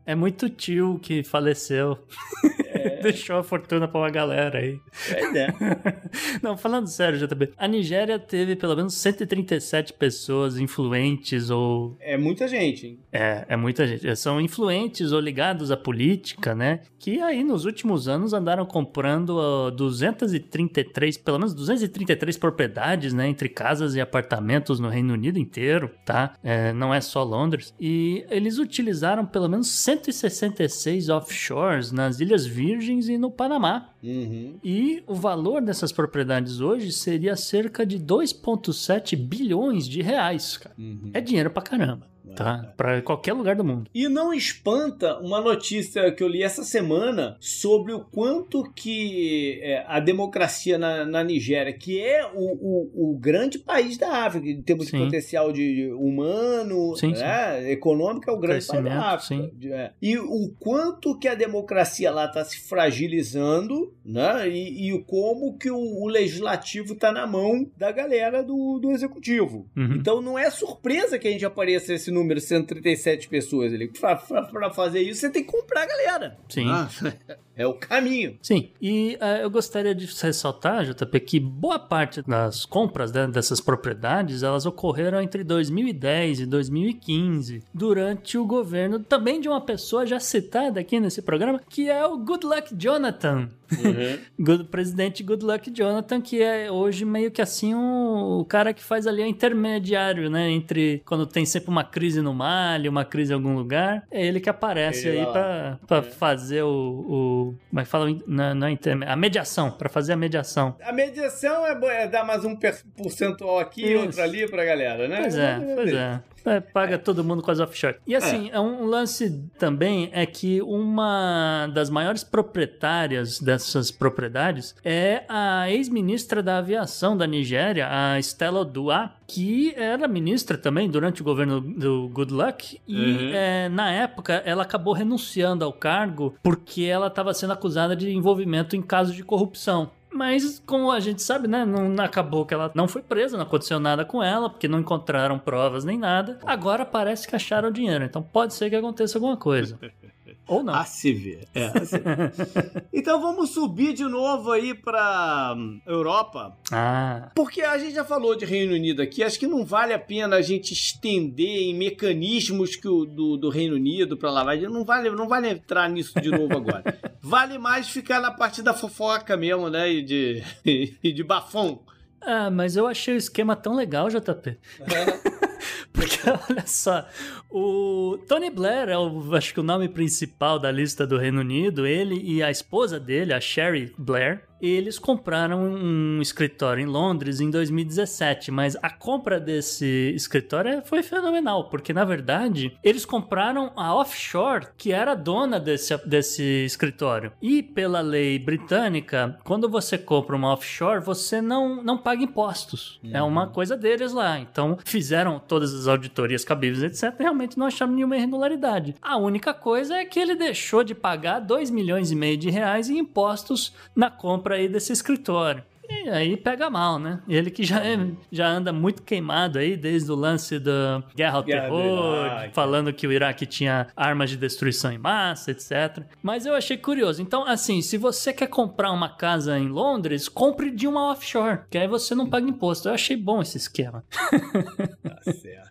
É muito tio que faleceu. Deixou a fortuna pra uma galera aí. Pois é. Não, falando sério, JB. A Nigéria teve pelo menos 137 pessoas influentes ou. É muita gente, hein? É, é muita gente. São influentes ou ligados à política, né? Que aí nos últimos anos andaram comprando ó, 233, pelo menos 233 propriedades, né? Entre casas e apartamentos no Reino Unido inteiro, tá? É, não é só Londres. E eles utilizaram pelo menos 166 offshores nas Ilhas Virgens e no Panamá. Uhum. E o valor dessas propriedades hoje seria cerca de 2,7 bilhões de reais, cara. Uhum. É dinheiro pra caramba, tá? Pra qualquer lugar do mundo. E não espanta uma notícia que eu li essa semana sobre o quanto que é, a democracia na, na Nigéria, que é o, o, o grande país da África, em termos de Sim. potencial de humano, Sim, né, econômico, é o grande país da África. sim. De- é. E o quanto que a democracia lá está se fragilizando, né? E, e o como que o, o legislativo está na mão da galera do, do executivo. Uhum. Então não é surpresa que a gente apareça esse número, 137 pessoas ali. Pra, pra- pra fazer isso, você tem que comprar a galera. Sim. Ah, é o caminho. Sim, e eh, eu gostaria de ressaltar, JP, que boa parte das compras né, dessas propriedades, elas ocorreram entre 2010 e 2015, durante o governo também de uma pessoa já citada aqui nesse programa, que é o Good Luck Jonathan. Good, presidente Good Luck Jonathan, que é hoje meio que assim um- o cara que faz ali o intermediário, né? Entre quando tem sempre uma crise no Mali, uma crise em algum lugar, é ele que aparece Ele aí pra, pra fazer o, o. Como é que fala? É interme- a mediação, pra fazer a mediação. A mediação é, é dar mais um per- percentual aqui e outro ali pra galera, né? Pois é, pois é. É, paga todo mundo com as offshore. E assim, é. um lance também é que uma das maiores proprietárias dessas propriedades é a ex-ministra da aviação da Nigéria, a Stella Dua, que era ministra também durante o governo do Good Luck. E Uhum. é, na época ela acabou renunciando ao cargo porque ela estava sendo acusada de envolvimento em casos de corrupção. Mas, como a gente sabe, né? Não acabou que ela não foi presa, não aconteceu nada com ela, porque não encontraram provas nem nada. Agora parece que acharam o dinheiro, então pode ser que aconteça alguma coisa. Ou não. A se ver. É, a se ver. então vamos subir de novo aí pra hum, Europa. Ah, Porque a gente já falou de Reino Unido aqui, acho que não vale a pena a gente estender em mecanismos que o, do, do Reino Unido para lavagem. Não vale, não vale entrar nisso de novo agora. vale mais ficar na parte da fofoca mesmo, né? E de, e de bafão. ah, mas eu achei o esquema tão legal, JP. Porque olha só, o Tony Blair é o, acho que o nome principal da lista do Reino Unido. Ele e a esposa dele, a Sherry Blair, eles compraram um escritório em Londres em 2017, mas a compra desse escritório foi fenomenal, porque na verdade eles compraram a offshore que era dona desse, desse escritório. E pela lei britânica, quando você compra uma offshore, você não, não paga impostos. É uma coisa deles lá. Então fizeram todas as auditorias cabíveis, etc. E realmente não acharam nenhuma irregularidade. A única coisa é que ele deixou de pagar 2 milhões e meio de reais em impostos na compra aí desse escritório. E aí pega mal, né? Ele que já, é, já anda muito queimado aí desde o lance da guerra ao Guerra terror, Iraque. falando que o Iraque tinha armas de destruição em massa, etc. Mas eu achei curioso. Então, assim, se você quer comprar uma casa em Londres, compre de uma offshore, que aí você não paga imposto. Eu achei bom esse esquema. Tá certo.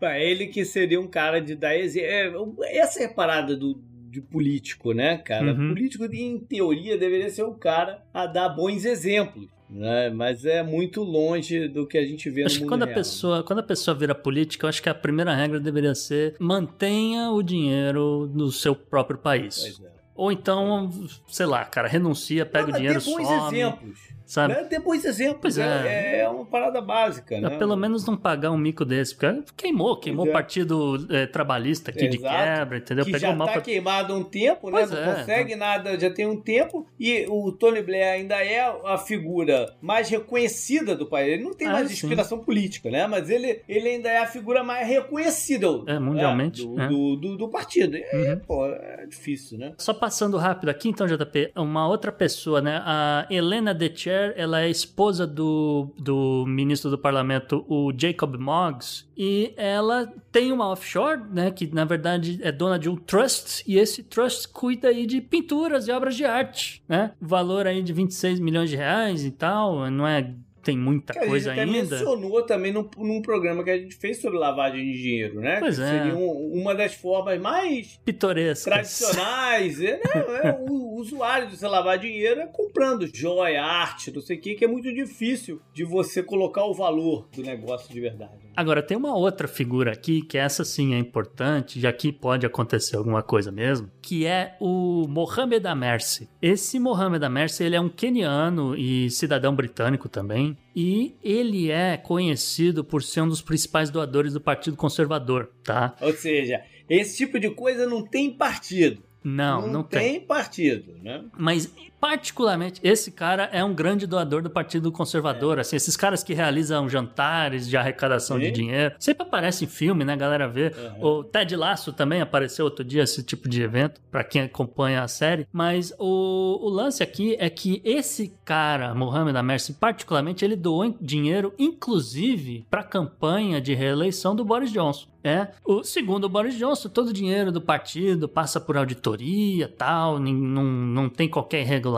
Pra ele que seria um cara de dar exemplo. Essa é a parada do, de político, né, cara? Uhum. Político, em teoria, deveria ser o cara a dar bons exemplos. Né? Mas é muito longe do que a gente vê Acho no que mundo quando a, real. pessoa, quando a pessoa vira política, eu acho que a primeira regra deveria ser mantenha o dinheiro no seu próprio país. Pois é. Ou então, sei lá, cara, renuncia, pega Não, o dinheiro, ter bons some, exemplos. Sabe? Né? Ter bons exemplos. Pois é. é. é uma parada básica, né? Pelo menos não pagar um mico desse, porque queimou, queimou o é. partido eh, trabalhista aqui de quebra, entendeu? que Pegou já mal tá pra... queimado há um tempo, né? Pois Não é, consegue nada, já tem um tempo. E o Tony Blair ainda é a figura mais reconhecida do país. Ele não tem Ah, mais sim. inspiração política, né? Mas ele, ele ainda é a figura mais reconhecida É, mundialmente, do, é. do, do- do partido. Uhum. pô, é difícil, né? Só passando rápido aqui, então, JP, uma outra pessoa, né? A Helena Decher, ela é esposa do, do ministro do parlamento, o Jacob Moggs, e ela tem uma offshore, né? Que na verdade é dona de um trust, e esse trust cuida aí de pinturas e obras de arte, né? Valor aí de 26 milhões de reais e tal, não é. Tem muita Que a gente coisa até ainda. mencionou também num, num programa que a gente fez sobre lavagem de dinheiro, né? Pois que é. seria um- uma das formas mais Pitorescas. tradicionais. é, né? É, o usuário de você lavar dinheiro é comprando joia, arte, não sei o que, que é muito difícil de você colocar o valor do negócio de verdade. Agora, tem uma outra figura aqui, que essa sim é importante, e aqui pode acontecer alguma coisa mesmo, que é o Mohamed Amersi. Esse Mohamed Amersi, ele é um keniano e cidadão britânico também, e ele é conhecido por ser um dos principais doadores do Partido Conservador, tá? Ou seja, esse tipo de coisa não tem partido. Não, não, não tem. tem partido, né? Mas, particularmente, esse cara é um grande doador do Partido Conservador. Assim, esses caras que realizam jantares de arrecadação de Sim. dinheiro. Sempre aparece em filme, né? A galera vê. Uhum. O Ted Lasso também apareceu outro dia, esse tipo de evento, pra quem acompanha a série. Mas o, o lance aqui é que esse cara, Mohamed Amersi, particularmente, ele doou dinheiro, inclusive, pra campanha de reeleição do Boris Johnson. É, o segundo o Boris Johnson, todo o dinheiro do partido passa por auditoria, tal, não, não tem qualquer irregularidade,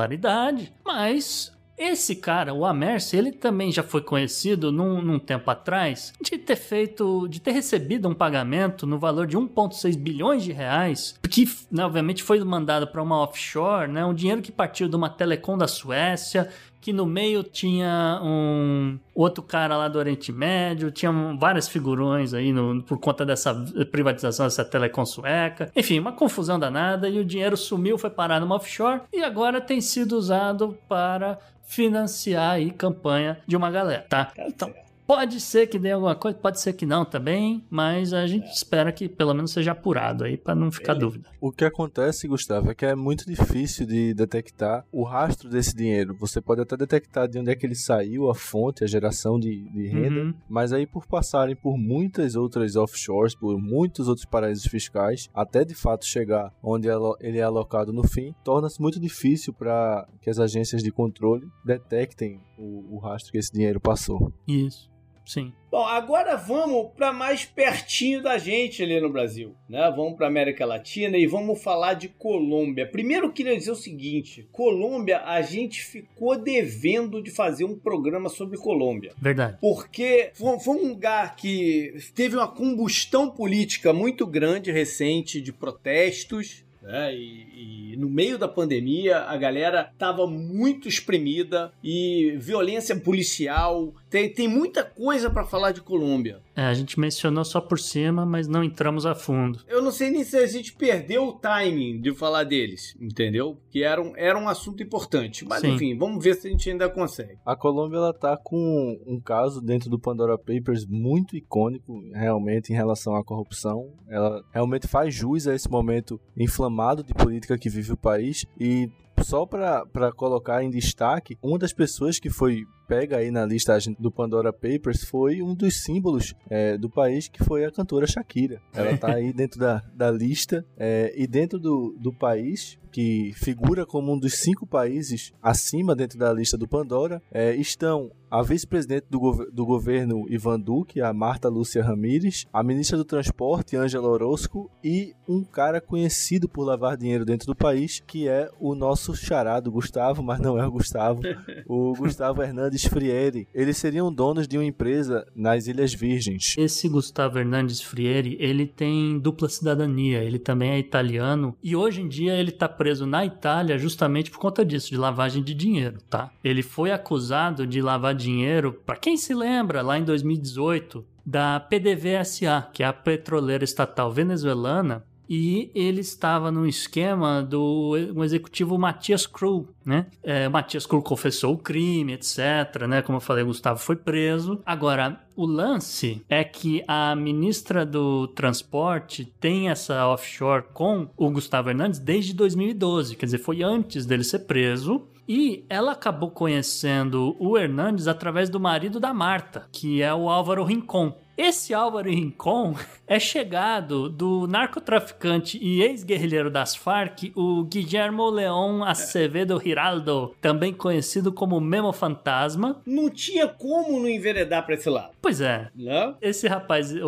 mas esse cara, o Amerce, ele também já foi conhecido num, num tempo atrás de ter feito, de ter recebido um pagamento no valor de 1,6 bilhões de reais, que né, obviamente foi mandado para uma offshore, né, um dinheiro que partiu de uma telecom da Suécia, que no meio tinha um outro cara lá do Oriente Médio, tinha várias figurões aí no- por conta dessa privatização dessa telecom sueca. Enfim, uma confusão danada e o dinheiro sumiu, foi parar numa offshore e agora tem sido usado para financiar aí campanha de uma galera, tá? Então. Pode ser que dê alguma coisa, pode ser que não também, mas a É. gente espera que pelo menos seja apurado aí para não ficar Beleza. dúvida. O que acontece, Gustavo, é que é muito difícil de detectar o rastro desse dinheiro. Você pode até detectar de onde é que ele saiu, a fonte, a geração de, de renda, Uhum. mas aí por passarem por muitas outras offshores, por muitos outros paraísos fiscais, até de fato chegar onde elo- ele é alocado no fim, torna-se muito difícil para que as agências de controle detectem o, o rastro que esse dinheiro passou. Isso. Sim. Bom, agora vamos para mais pertinho da gente ali no Brasil, né? Vamos para América Latina e vamos falar de Colômbia. Primeiro eu queria dizer o seguinte, Colômbia a gente ficou devendo de fazer um programa sobre Colômbia. Verdade. Porque foi foi um lugar que teve uma combustão política muito grande recente de protestos. Né? E, e no meio da pandemia a galera tava muito espremida e violência policial. Tem, tem muita coisa para falar de Colômbia. É, a gente mencionou só por cima, mas não entramos a fundo. Eu não sei nem se a gente perdeu o timing de falar deles, entendeu? Que era um, era um assunto importante. Mas Sim. enfim, vamos ver se a gente ainda consegue. A Colômbia ela tá com um caso dentro do Pandora Papers muito icônico, realmente em relação à corrupção. Ela realmente faz jus a esse momento inflamado de política que vive o país e só para colocar em destaque, uma das pessoas que foi pega aí na listagem do Pandora Papers foi um dos símbolos é, do país, que foi a cantora Shakira. Ela tá aí dentro da, da lista é, e dentro do, do país que figura como um dos cinco países acima dentro da lista do Pandora, é, estão a vice-presidente do, gov do, governo Ivan Duque, a Marta Lúcia Ramírez, a ministra do Transporte, Angela Orozco, e um cara conhecido por lavar dinheiro dentro do país, que é o nosso charado Gustavo, mas não é o Gustavo, o Gustavo Hernandes Frieri. Eles seriam donos de uma empresa nas Ilhas Virgens. Esse Gustavo Hernandes Frieri, ele tem dupla cidadania, ele também é italiano e hoje em dia ele tá preso na Itália justamente por conta disso, de lavagem de dinheiro, tá? Ele foi acusado de lavar dinheiro, para quem se lembra, lá em 2018, da PDVSA, que é a petroleira estatal venezuelana, e ele estava no esquema do um executivo Matias Krull, né? É, Matias Krull confessou o crime, etc, né? Como eu falei, Gustavo foi preso. Agora, o lance é que a ministra do Transporte tem essa offshore com o Gustavo Hernandes desde 2012, quer dizer, foi antes dele ser preso. E ela acabou conhecendo o Hernandes através do marido da Marta, que é o Álvaro Rincon. Esse Álvaro Rincon é chegado do narcotraficante e ex-guerrilheiro das Farc, o Guillermo León Acevedo Giraldo, também conhecido como Memo Fantasma. Não tinha como não enveredar para esse lado, Pois é, né? esse rapaz, o,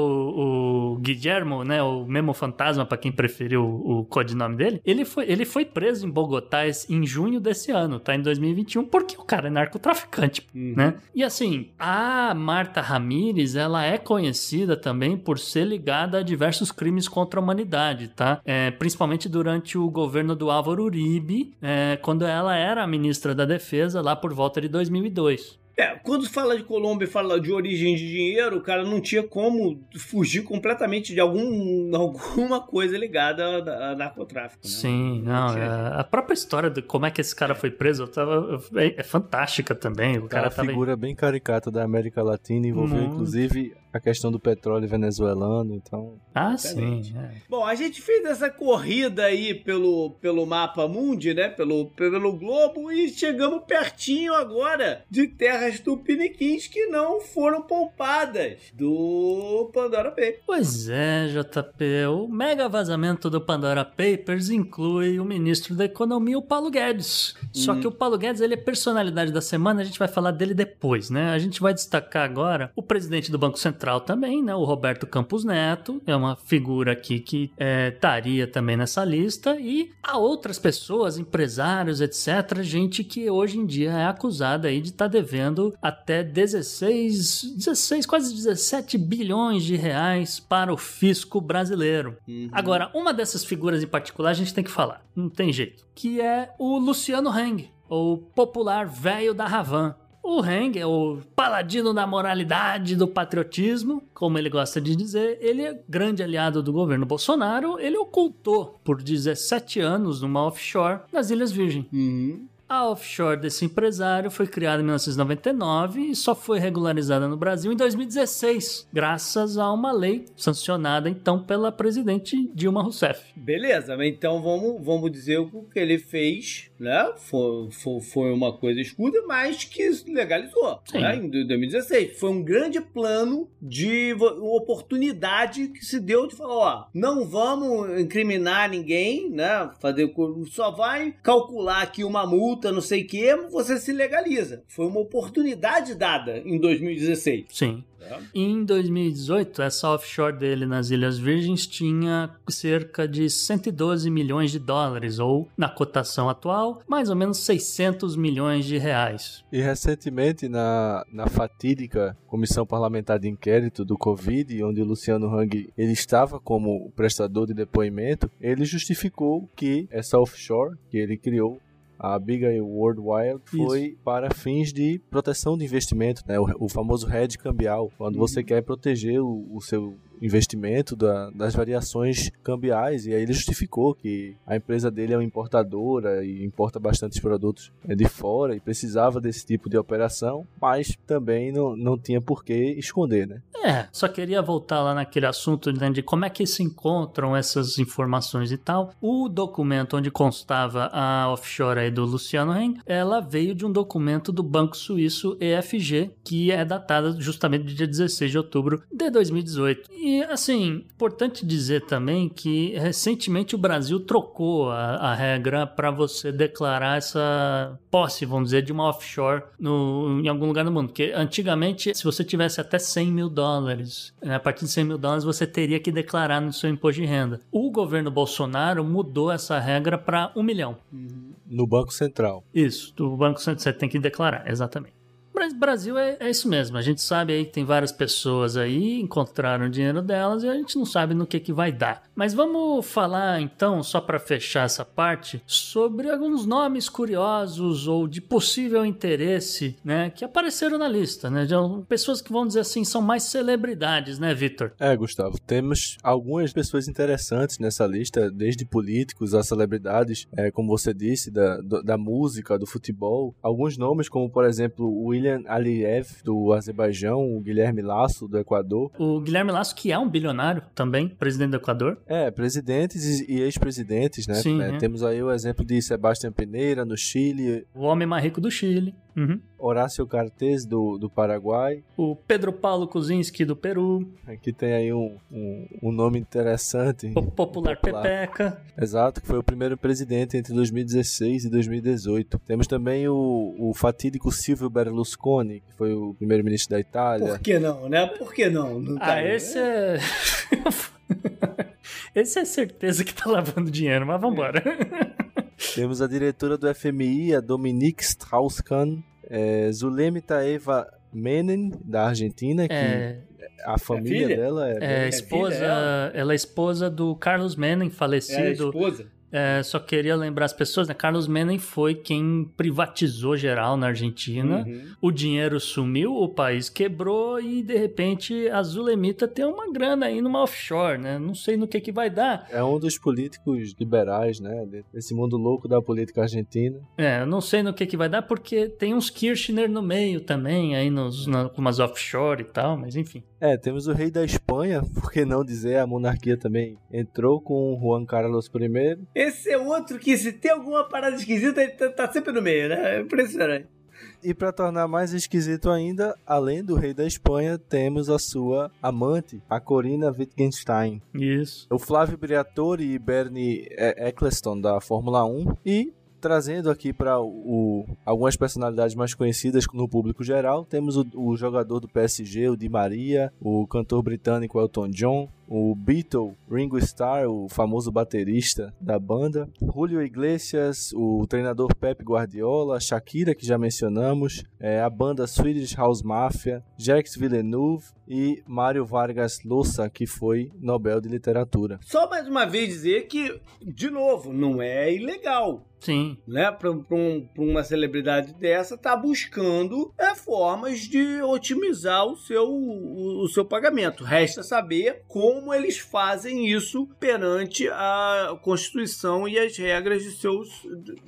o Guillermo, né, o Memo Fantasma, para quem preferiu o, o codinome dele, ele foi, ele foi preso em Bogotá em junho desse ano, tá? Em 2021, porque o cara é narcotraficante, Uhum. né? E assim, a Marta Ramírez, ela é conhecida também por ser ligada a diversos crimes contra a humanidade, tá? É, principalmente durante o governo do Álvaro Uribe, é, quando ela era a ministra da Defesa, lá por volta de 2002. É, quando fala de Colômbia e fala de origem de dinheiro, o cara não tinha como fugir completamente de algum, alguma coisa ligada a, a narcotráfico. Né? Sim, não, é, a própria história de como é que esse cara foi preso tava, é, é fantástica também. O É cara uma tava. figura bem caricata da América Latina, envolveu Muito. inclusive a questão do petróleo venezuelano, então... Ah, Exatamente. sim. é. Bom, a gente fez essa corrida aí pelo, pelo mapa mundi, né? Pelo, pelo globo e chegamos pertinho agora de terras tupiniquins que não foram poupadas do Pandora Bay. Pois é, JP. O mega vazamento do Pandora Papers inclui o ministro da Economia, o Paulo Guedes. Só Hum. que o Paulo Guedes ele é personalidade da semana, a gente vai falar dele depois, né? A gente vai destacar agora o presidente do Banco Central também, né? O Roberto Campos Neto, é uma figura aqui que é, estaria também nessa lista. E há outras pessoas, empresários, etc., gente que hoje em dia é acusada aí de estar devendo até 16, 16, quase 17 bilhões de reais para o fisco brasileiro. Agora, uma dessas figuras em particular a gente tem que falar, não tem jeito, que é o Luciano Heng, o popular velho da Ravan. O Heng é o paladino da moralidade, do patriotismo, como ele gosta de dizer. Ele é grande aliado do governo Bolsonaro. Ele ocultou por 17 anos numa offshore nas Ilhas Virgem. Uhum. A offshore desse empresário foi criada em 1999 e só foi regularizada no Brasil em 2016, graças a uma lei sancionada então pela presidente Dilma Rousseff. Beleza, então vamos, vamos dizer o que ele fez, né? Foi, foi, foi uma coisa escuda, mas que legalizou, Sim. né? Em 2016. Foi um grande plano de oportunidade que se deu de falar, ó, não vamos incriminar ninguém, né? Fazer, só vai calcular aqui uma multa, não sei o quê, você se legaliza. Foi uma oportunidade dada em 2016. Sim. né? Em 2018, essa offshore dele nas Ilhas Virgens tinha cerca de 112 milhões de dólares, ou na cotação atual, mais ou menos 600 milhões de reais. E recentemente, na, na fatídica Comissão Parlamentar de Inquérito do Covid, onde o Luciano Hang ele estava como prestador de depoimento, ele justificou que essa offshore que ele criou, a Abigail Worldwide, foi para fins de proteção de investimento, né? o, o famoso hedge cambial, quando você quer proteger o, o seu investimento da- das variações cambiais e aí ele justificou que a empresa dele é uma importadora e importa bastantes produtos eh, de fora e precisava desse tipo de operação, mas também não, não tinha por que esconder, né? É, só queria voltar lá naquele assunto né, de como é que se encontram essas informações e tal. O documento onde constava a offshore aí do Luciano Heng, ela veio de um documento do Banco Suíço EFG, que é datada justamente do dia 16 de outubro de 2018. E, assim, importante dizer também que recentemente o Brasil trocou a, a regra para você declarar essa posse, vamos dizer, de uma offshore no, em algum lugar do mundo. Porque antigamente, se você tivesse até 100 mil dólares, né, a partir de 100 mil dólares você teria que declarar no seu imposto de renda. O governo Bolsonaro mudou essa regra para 1 milhão. No Banco Central. Isso, do Banco Central você tem que declarar, exatamente. Mas Brasil é, é isso mesmo. A gente sabe aí que tem várias pessoas aí, encontraram o dinheiro delas e a gente não sabe no que, que vai dar. Mas vamos falar então, só para fechar essa parte, sobre alguns nomes curiosos ou de possível interesse, né, que apareceram na lista, né? Pessoas que vão dizer assim são mais celebridades, né, Vitor? É, Gustavo, temos algumas pessoas interessantes nessa lista, desde políticos a celebridades, é, como você disse, da, da música, do futebol. Alguns nomes, como por exemplo o William Aliyev, do Azerbaijão, o Guilherme Lasso, do Equador. O Guilherme Lasso, que é um bilionário também, presidente do Equador. É, presidentes e e ex-presidentes, né? Sim, É, é. Temos aí o exemplo de Sebastião Peneira, no Chile, O homem mais rico do Chile. Uhum. Horácio Cartes, do, do Paraguai. O Pedro Paulo Kuczynski do Peru. Aqui tem aí um, um, um nome interessante. O Popular, Popular. Pepeca. Exato, que foi o primeiro presidente entre 2016 e 2018. Temos também o, o fatídico Silvio Berlusconi, que foi o primeiro-ministro da Itália. Por que não, né? Por que não? Não tá Ah, aí, esse é. esse é certeza que tá lavando dinheiro, mas vambora. Temos a diretora do FMI, a Dominique Strauss-Kahn. É, Zulema Taeva Menem, da Argentina, que É, a família filha? dela é... é é esposa. filha, ela? ela é esposa do Carlos Menem, É a falecido. esposa. É, só queria lembrar as pessoas, né? Carlos Menem foi quem privatizou geral na Argentina. Uhum. O dinheiro sumiu, o país quebrou e de repente a Zulemita tem uma grana aí numa offshore, né? Não sei no que que vai dar. É um dos políticos liberais, né? Desse mundo louco da política argentina. É, eu não sei no que que vai dar porque tem uns Kirchner no meio também, aí nos, na, com umas offshore e tal, mas enfim. É, temos o rei da Espanha, por que não dizer, a monarquia também entrou com o Juan Carlos I. Esse é outro que, se tem alguma parada esquisita, ele tá, tá sempre no meio, né? É impressionante. E para tornar mais esquisito ainda, além do rei da Espanha, temos a sua amante, a Corina Wittgenstein. Isso. O Flávio Briatore e Bernie Eccleston da Fórmula 1 e trazendo aqui para algumas personalidades mais conhecidas no público geral, temos o, o, jogador do PSG, o Di Maria, o cantor britânico Elton John, o Beatle Ringo Starr, o famoso baterista da banda, Julio Iglesias, o treinador Pep Guardiola, Shakira, que já mencionamos, é, a banda Swedish House Mafia, Jacques Villeneuve e Mário Vargas Llosa, que foi Nobel de Literatura. Só mais uma vez dizer que, de novo, não é ilegal. Sim. Né? Para um, uma celebridade dessa, tá buscando é, formas de otimizar o seu, o, o seu pagamento. Resta saber como eles fazem isso perante a Constituição e as regras de seus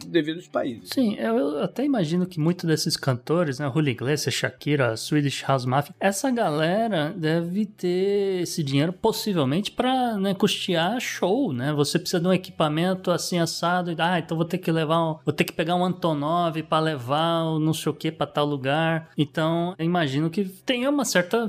devidos países. Sim, eu até imagino que muitos desses cantores, né, Julio Iglesias, Shakira, Swedish House Mafia, essa galera deve ter esse dinheiro possivelmente para né, custear show, né? Você precisa de um equipamento assim assado, e, ah, então vou ter que levar, um, vou ter que pegar um Antonov para levar o não sei o que para tal lugar. Então, eu imagino que tenha uma certa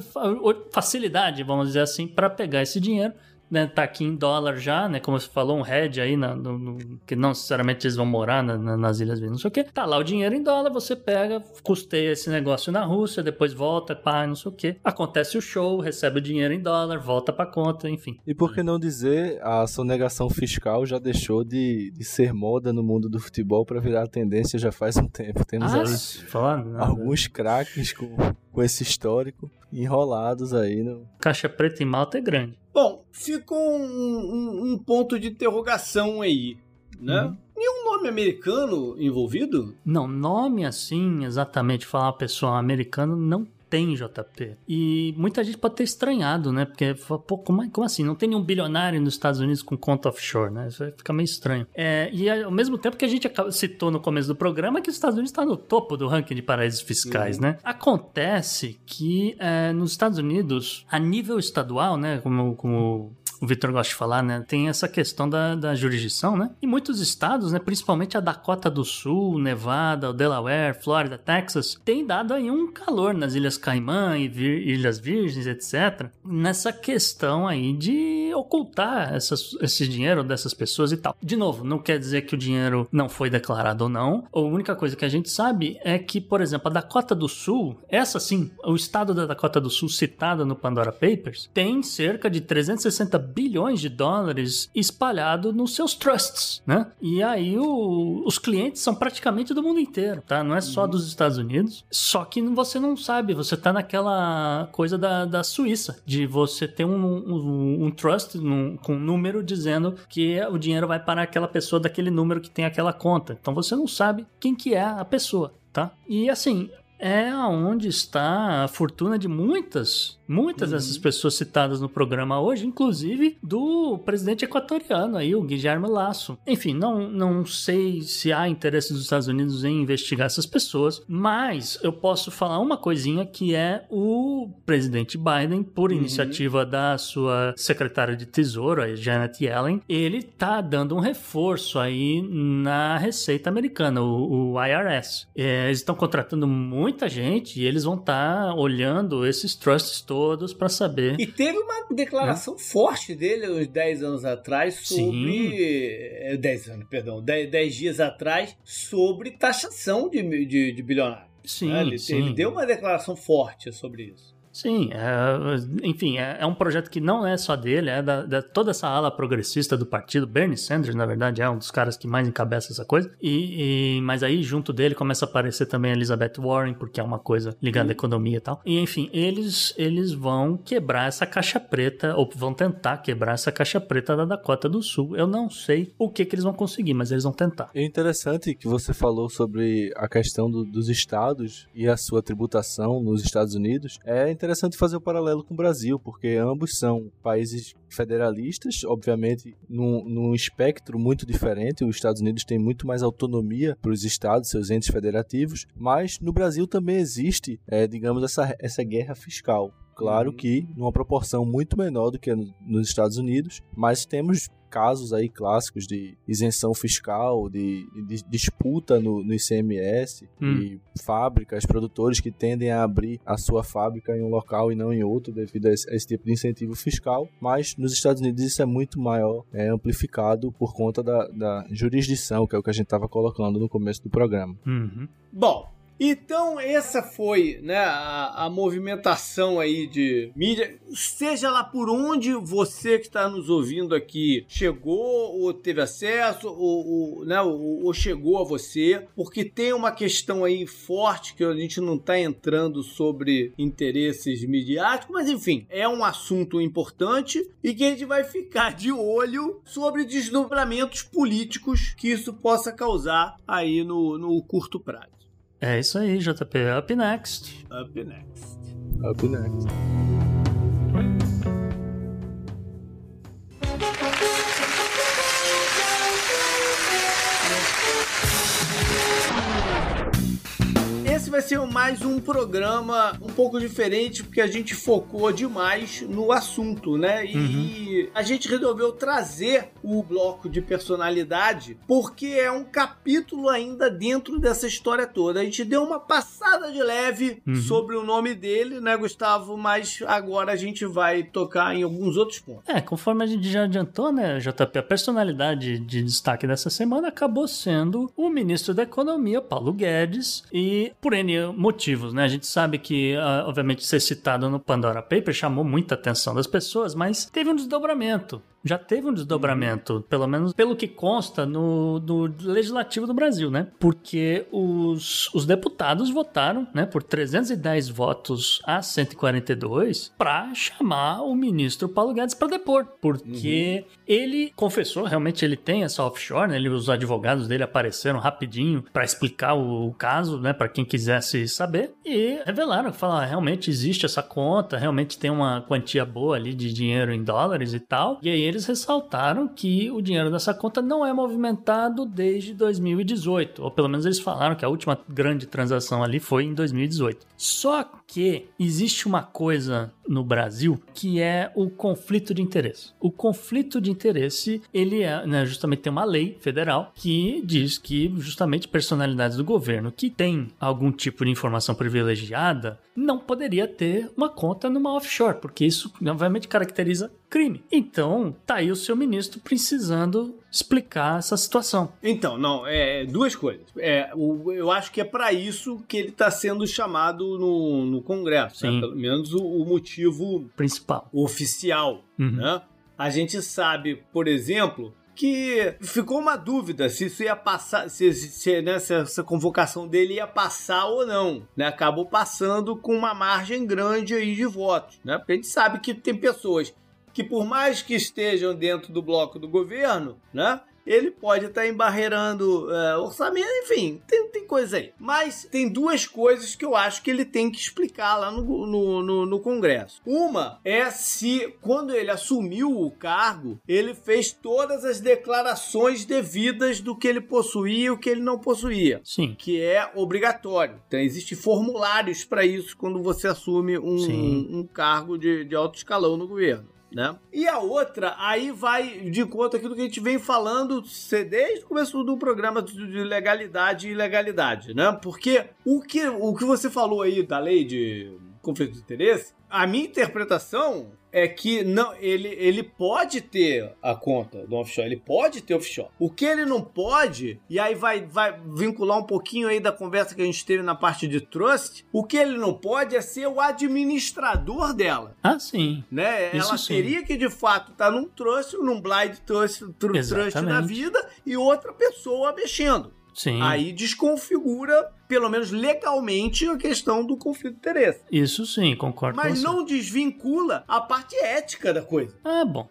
facilidade, vamos dizer assim, para pegar esse dinheiro né, tá aqui em dólar já, né? Como você falou, um hedge aí, na, no, no, que não necessariamente eles vão morar na, na, nas Ilhas Virgens, não sei o que. Tá lá o dinheiro em dólar, você pega, custeia esse negócio na Rússia, depois volta, pá, não sei o que. Acontece o show, recebe o dinheiro em dólar, volta pra conta, enfim. E por que não dizer, a sonegação fiscal já deixou de, de ser moda no mundo do futebol para virar tendência já faz um tempo. Temos ah, aí alguns craques com, com esse histórico enrolados aí. No... Caixa preta em malta é grande. Bom, ficou um, um, um ponto de interrogação aí, né? Uhum. Nenhum nome americano envolvido? Não, nome assim, exatamente, falar uma pessoa americana não tem JP. E muita gente pode ter estranhado, né? Porque, pô, como, como assim? Não tem nenhum bilionário nos Estados Unidos com conta offshore, né? Isso fica meio estranho. É, e ao mesmo tempo que a gente citou no começo do programa que os Estados Unidos está no topo do ranking de paraísos fiscais, uhum. né? Acontece que é, nos Estados Unidos, a nível estadual, né? Como, como o Victor gosta de falar, né? Tem essa questão da, da jurisdição, né? E muitos estados, né? Principalmente a Dakota do Sul, Nevada, Delaware, Flórida, Texas, tem dado aí um calor nas Ilhas Caimã e Vir, Ilhas Virgens, etc. Nessa questão aí de ocultar essas, esse dinheiro dessas pessoas e tal. De novo, não quer dizer que o dinheiro não foi declarado ou não. A única coisa que a gente sabe é que, por exemplo, a Dakota do Sul, essa sim, o estado da Dakota do Sul citado no Pandora Papers, tem cerca de 360 bilhões de dólares espalhado nos seus trusts, né? E aí o, os clientes são praticamente do mundo inteiro, tá? Não é só uhum. dos Estados Unidos. Só que você não sabe, você tá naquela coisa da, da Suíça, de você ter um, um, um trust um, com um número dizendo que o dinheiro vai para aquela pessoa daquele número que tem aquela conta. Então você não sabe quem que é a pessoa, tá? E assim, é onde está a fortuna de muitas Muitas uhum. dessas pessoas citadas no programa hoje, inclusive do presidente equatoriano aí, o Guilherme Lasso. Enfim, não, não sei se há interesse dos Estados Unidos em investigar essas pessoas, mas eu posso falar uma coisinha que é o presidente Biden, por uhum. iniciativa da sua secretária de Tesouro, a Janet Yellen, ele tá dando um reforço aí na Receita Americana, o, o IRS. É, eles estão contratando muita gente e eles vão estar tá olhando esses trusts todos todos para saber. E teve uma declaração é. forte dele uns 10 anos atrás sobre. 10 anos, perdão, 10, 10 dias atrás sobre taxação de, de, de bilionário. Sim, ele, sim. ele deu uma declaração forte sobre isso. Sim, é, enfim, é, é, um projeto que não é só dele, é da, da, toda essa ala progressista do partido. Bernie Sanders, na verdade, é um dos caras que mais encabeça essa coisa. E, e mas aí, junto dele, começa a aparecer também a Elizabeth Warren, porque é uma coisa ligada à economia e tal. E, enfim, eles, eles vão quebrar essa caixa preta, ou vão tentar quebrar essa caixa preta da Dakota do Sul. Eu não sei o que, que eles vão conseguir, mas eles vão tentar. É interessante que você falou sobre a questão do, dos estados e a sua tributação nos Estados Unidos. É interessante fazer o um paralelo com o Brasil, porque ambos são países federalistas, obviamente num, num espectro muito diferente. Os Estados Unidos têm muito mais autonomia para os estados, seus entes federativos, mas no Brasil também existe, é, digamos, essa, essa guerra fiscal. Claro uhum. que numa proporção muito menor do que nos Estados Unidos, mas temos casos aí clássicos de isenção fiscal, de, de disputa no, no ICMS, hum. e fábricas, produtores que tendem a abrir a sua fábrica em um local e não em outro devido a esse, a esse tipo de incentivo fiscal. Mas nos Estados Unidos isso é muito maior, é amplificado por conta da, da jurisdição, que é o que a gente estava colocando no começo do programa. Uhum. Bom, então, essa foi né, a, a, movimentação aí de mídia. Seja lá por onde você que está nos ouvindo aqui chegou, ou teve acesso, ou, ou, né, ou, ou, chegou a você, porque tem uma questão aí forte que a gente não está entrando sobre interesses midiáticos, mas enfim, é um assunto importante e que a gente vai ficar de olho sobre desdobramentos políticos que isso possa causar aí no, no curto prazo. É isso aí, JP. Up next. Up next. Up next. Vai ser mais um programa um pouco diferente, porque a gente focou demais no assunto, né? E, uhum. a gente resolveu trazer o bloco de personalidade, porque é um capítulo ainda dentro dessa história toda. A gente deu uma passada de leve uhum. sobre o nome dele, né, Gustavo? Mas agora a gente vai tocar em alguns outros pontos. É, conforme a gente já adiantou, né, JP, a personalidade de destaque dessa semana acabou sendo o ministro da Economia, Paulo Guedes, e por N motivos, né? A gente sabe que, uh, obviamente, ser citado no Pandora Paper chamou muita atenção das pessoas, mas teve um desdobramento já teve um desdobramento, uhum. pelo menos pelo que consta no, no Legislativo do Brasil, né? Porque os, os deputados votaram, né, por 310 votos a 142 para chamar o ministro Paulo Guedes para depor, porque uhum. ele confessou, realmente ele tem essa offshore, né? Ele, os advogados dele apareceram rapidinho para explicar o, o, caso, né, para quem quisesse saber e revelaram, falaram, ah, realmente existe essa conta, realmente tem uma quantia boa ali de dinheiro em dólares e tal. E aí eles ressaltaram que o dinheiro dessa conta não é movimentado desde 2018, ou pelo menos eles falaram que a última grande transação ali foi em 2018. Só que existe uma coisa no Brasil que é o conflito de interesse. O conflito de interesse, ele é, né, justamente tem uma lei federal que diz que justamente personalidades do governo que têm algum tipo de informação privilegiada não poderia ter uma conta numa offshore, porque isso obviamente caracteriza crime. Então, tá aí o seu ministro precisando explicar essa situação. Então, não, é duas coisas. É, o, eu acho que é para isso que ele está sendo chamado no, no Congresso, né? pelo menos o, o, motivo principal, oficial. Uhum. Né? A gente sabe, por exemplo, que ficou uma dúvida se isso ia passar, se, se, né, se, essa convocação dele ia passar ou não. Né? Acabou passando com uma margem grande aí de votos. Né? Porque a gente sabe que tem pessoas que, por mais que estejam dentro do bloco do governo, né? ele pode estar embarreirando é, orçamento, enfim, tem, tem coisa aí. Mas tem duas coisas que eu acho que ele tem que explicar lá no, no, no, no Congresso. Uma é se, quando ele assumiu o cargo, ele fez todas as declarações devidas do que ele possuía e o que ele não possuía. Sim. Que é obrigatório. Então, existem formulários para isso quando você assume um, um cargo de, de alto escalão no governo né? E a outra, aí vai de conta aquilo que a gente vem falando desde o começo do programa de legalidade e ilegalidade, né? Porque o que, o que você falou aí da lei de conflito de interesse, a minha interpretação é que não, ele, ele pode ter a conta do offshore, ele pode ter offshore. O que ele não pode, e aí vai, vai vincular um pouquinho aí da conversa que a gente teve na parte de trust, o que ele não pode é ser o administrador dela. Ah, sim. Né? Isso Ela sim. teria que, de fato, estar num trust, num blind trust, tru- trust da vida e outra pessoa mexendo. Sim. Aí desconfigura, pelo menos legalmente, a questão do conflito de interesse. Isso sim, concordo Mas com você. não desvincula a parte ética da coisa. Ah, bom.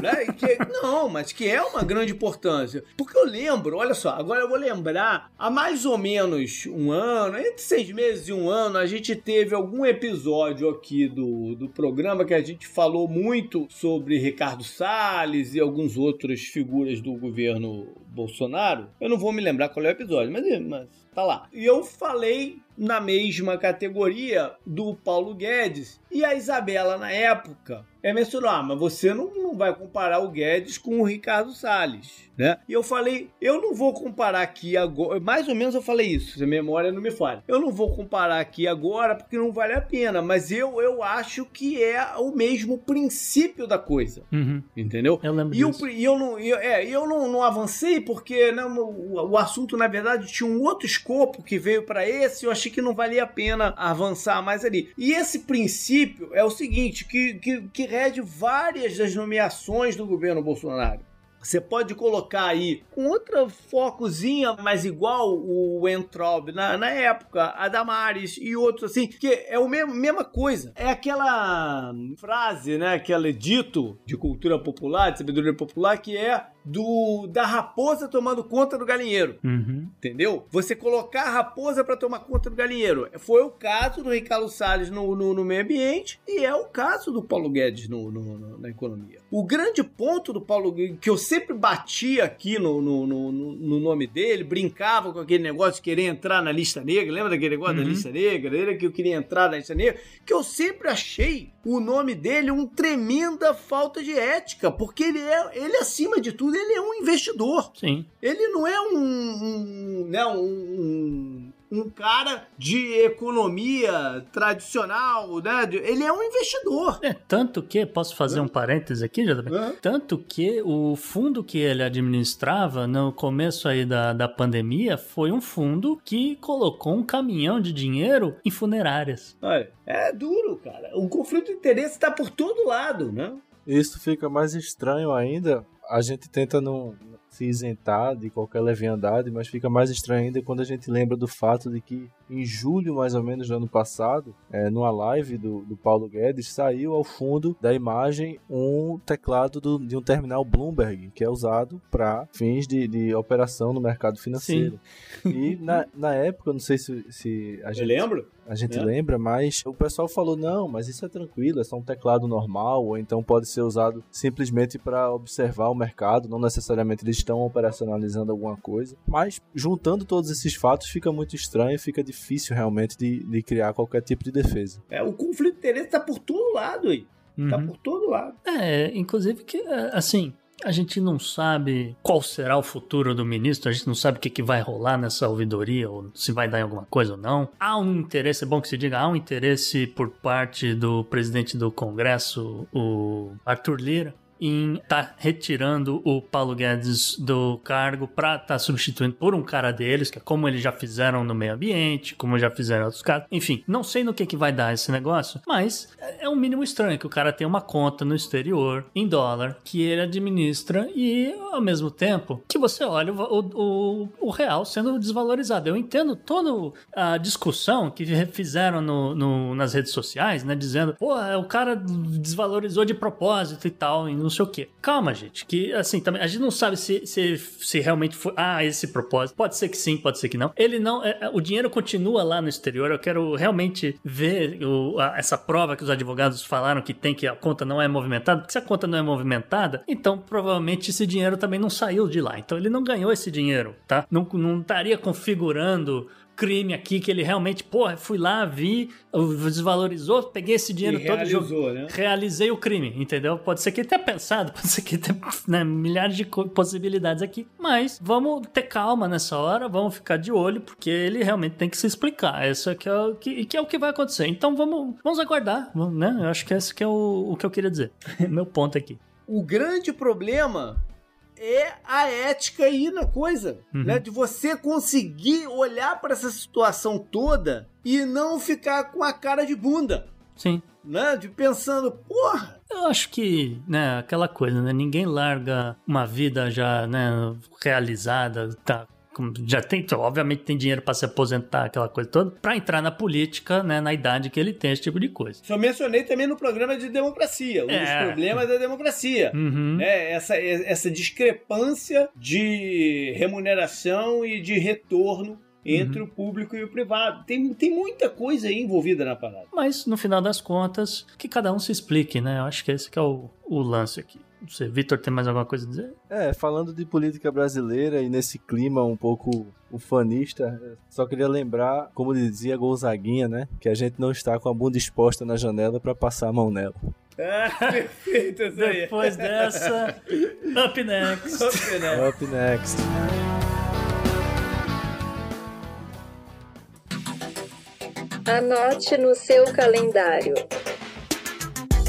né? Que- não, mas que é uma grande importância. Porque eu lembro, olha só, agora eu vou lembrar, há mais ou menos um ano, entre seis meses e um ano, a gente teve algum episódio aqui do, do programa que a gente falou muito sobre Ricardo Salles e alguns outros figuras do governo Bolsonaro. Eu não vou me lembrar qual é o episódio, mas, mas tá lá. E eu falei na mesma categoria do Paulo Guedes e a Isabela, na época, é mencionou, ah, mas você não, não vai comparar o Guedes com o Ricardo Salles, né? E eu falei, eu não vou comparar aqui agora, mais ou menos eu falei isso, se a memória não me falha. Eu não vou comparar aqui agora porque não vale a pena, mas eu, eu acho que é o mesmo princípio da coisa, Uhum. entendeu? Eu lembro E, disso. pri- e eu não, eu- é, eu não, não avancei porque né, o, o assunto, na verdade, tinha um outro escopo que veio para esse. Eu achei que não valia a pena avançar mais ali. E esse princípio é o seguinte: que, que, que rege várias das nomeações do governo Bolsonaro. Você pode colocar aí com outra focozinha, mas igual o Entraub na, na época, a Damares e outros assim, que é a mesma coisa. É aquela frase, né? Aquele dito de cultura popular, de sabedoria popular, que é do da raposa tomando conta do galinheiro. Uhum. Entendeu? Você colocar a raposa para tomar conta do galinheiro. Foi o caso do Ricardo Salles no, no, no meio ambiente e é o caso do Paulo Guedes no, no- no- na economia. O grande ponto do Paulo Guedes, que eu sempre batia aqui no, no, no, no- no nome dele, brincava com aquele negócio de querer entrar na lista negra. Lembra daquele negócio da Uhum. lista negra? Ele que eu queria entrar na lista negra. Que eu sempre achei o nome dele um tremenda falta de ética, porque ele é, ele acima de tudo, ele é um investidor. Sim. Ele não é um, um, né, um, um, um cara de economia tradicional, né? Ele é um investidor. É, tanto que, posso fazer um parêntese aqui, JB? Hã? Tanto que o fundo que ele administrava no começo aí da, da pandemia foi um fundo que colocou um caminhão de dinheiro em funerárias. Olha, é duro, cara. O conflito de interesse está por todo lado, né? Isso fica mais estranho ainda. A gente tenta não se isentar de qualquer leviandade, mas fica mais estranho ainda quando a gente lembra do fato de que em julho, mais ou menos, do ano passado, é, numa live do, do Paulo Guedes, saiu ao fundo da imagem um teclado do- de um terminal Bloomberg, que é usado para fins de, de operação no mercado financeiro. E na, na época, eu não sei se, se a Eu gente lembro. a gente É. lembra, mas o pessoal falou: não, mas isso é tranquilo, é só um teclado normal, ou então pode ser usado simplesmente para observar o mercado, não necessariamente eles estão operacionalizando alguma coisa. Mas juntando todos esses fatos, fica muito estranho, fica difícil realmente de, de criar qualquer tipo de defesa. É, o conflito de interesse está por todo lado aí. Tá Uhum. por todo lado. É, inclusive que, é, assim, a gente não sabe qual será o futuro do ministro, a gente não sabe o que, que vai rolar nessa ouvidoria, ou se vai dar em alguma coisa ou não. Há um interesse, é bom que se diga, há um interesse por parte do presidente do Congresso, o Arthur Lira, em estar retirando o Paulo Guedes do cargo para estar substituindo por um cara deles, que é como eles já fizeram no meio ambiente, como já fizeram outros casos. Enfim, não sei no que, que vai dar esse negócio, mas é um mínimo estranho que o cara tem uma conta no exterior, em dólar, que ele administra e, ao mesmo tempo, que você olha o, o, o real sendo desvalorizado. Eu entendo toda a discussão que fizeram no, no- nas redes sociais, né, dizendo, pô, o cara desvalorizou de propósito e tal, e não sei o quê. Calma, gente, que assim, também a gente não sabe se, se, se realmente foi, ah, esse propósito. Pode ser que sim, pode ser que não. Ele não, é, é, o dinheiro continua lá no exterior. Eu quero realmente ver o- a- essa prova que os advogados falaram que tem que a conta não é movimentada, porque se a conta não é movimentada, então provavelmente esse dinheiro também não saiu de lá. Então ele não ganhou esse dinheiro, tá? Não, não estaria configurando crime aqui que ele realmente, porra, fui lá, vi, desvalorizou, peguei esse dinheiro E todo realizou, jogo, né? realizei o crime, entendeu? Pode ser que ele tenha pensado, pode ser que ele tenha né, milhares de possibilidades aqui, mas vamos ter calma nessa hora, vamos ficar de olho, porque ele realmente tem que se explicar. Isso é que é o que, que é o que vai acontecer. Então vamos, vamos aguardar, né? Eu acho que esse que é o, o que eu queria dizer. Meu ponto aqui. O grande problema é a ética aí na coisa, Uhum. né? De você conseguir olhar para essa situação toda e não ficar com a cara de bunda, Sim. né? De pensando, porra, Eu acho que, né, aquela coisa, né? Ninguém larga uma vida já, né, realizada, tá. Já tem, obviamente tem dinheiro pra se aposentar, aquela coisa toda, pra entrar na política, né, na idade que ele tem, esse tipo de coisa. Só mencionei também no programa de democracia, um dos É. problemas da democracia. Uhum. né? essa, essa discrepância de remuneração e de retorno entre Uhum. o público e o privado. Tem, tem muita coisa aí envolvida na parada. Mas, no final das contas, que cada um se explique, né? Eu acho que esse que é o, o lance aqui. Não sei, Vitor, tem mais alguma coisa a dizer? É, falando de política brasileira e nesse clima um pouco ufanista, só queria lembrar, como dizia Gonzaguinha, né? Que a gente não está com a bunda exposta na janela para passar a mão nela. Ah, perfeito isso aí. Depois dessa, up next. Ok, né? Up next. Anote no seu calendário.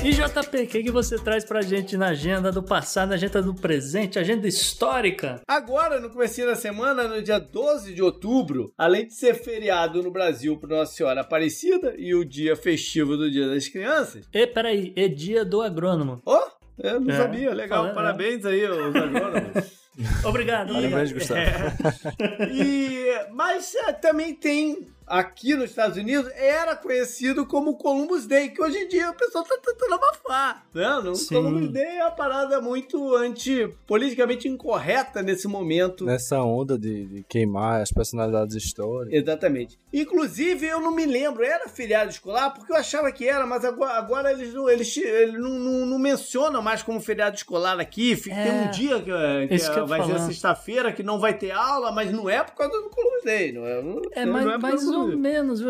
E JP, o que, que você traz pra gente na agenda do passado, na agenda do presente, agenda histórica? Agora, no começo da semana, no dia 12 de outubro, além de ser feriado no Brasil para Nossa Senhora Aparecida e o dia festivo do Dia das Crianças, E peraí, é dia do agrônomo. ó, eu não É, sabia, legal, falando, parabéns aí aos agrônomos. Obrigado. Parabéns, obrigado. Gustavo. E, mas é, também tem aqui nos Estados Unidos era conhecido como Columbus Day, que hoje em dia o pessoal tá tentando abafar. Né? Sim. Columbus Day é uma parada muito anti, politicamente incorreta nesse momento. Nessa onda de, de queimar as personalidades históricas. Exatamente. Inclusive, eu não me lembro, era feriado escolar, porque eu achava que era, mas agora, agora eles, não, eles, eles não, não, não mencionam mais como feriado escolar aqui. Fi- É, Tem um dia que, que que vai ser sexta-feira, que não vai ter aula, mas não é por causa do Columbus Day. Não é, não, É, não mais, é do ou menos,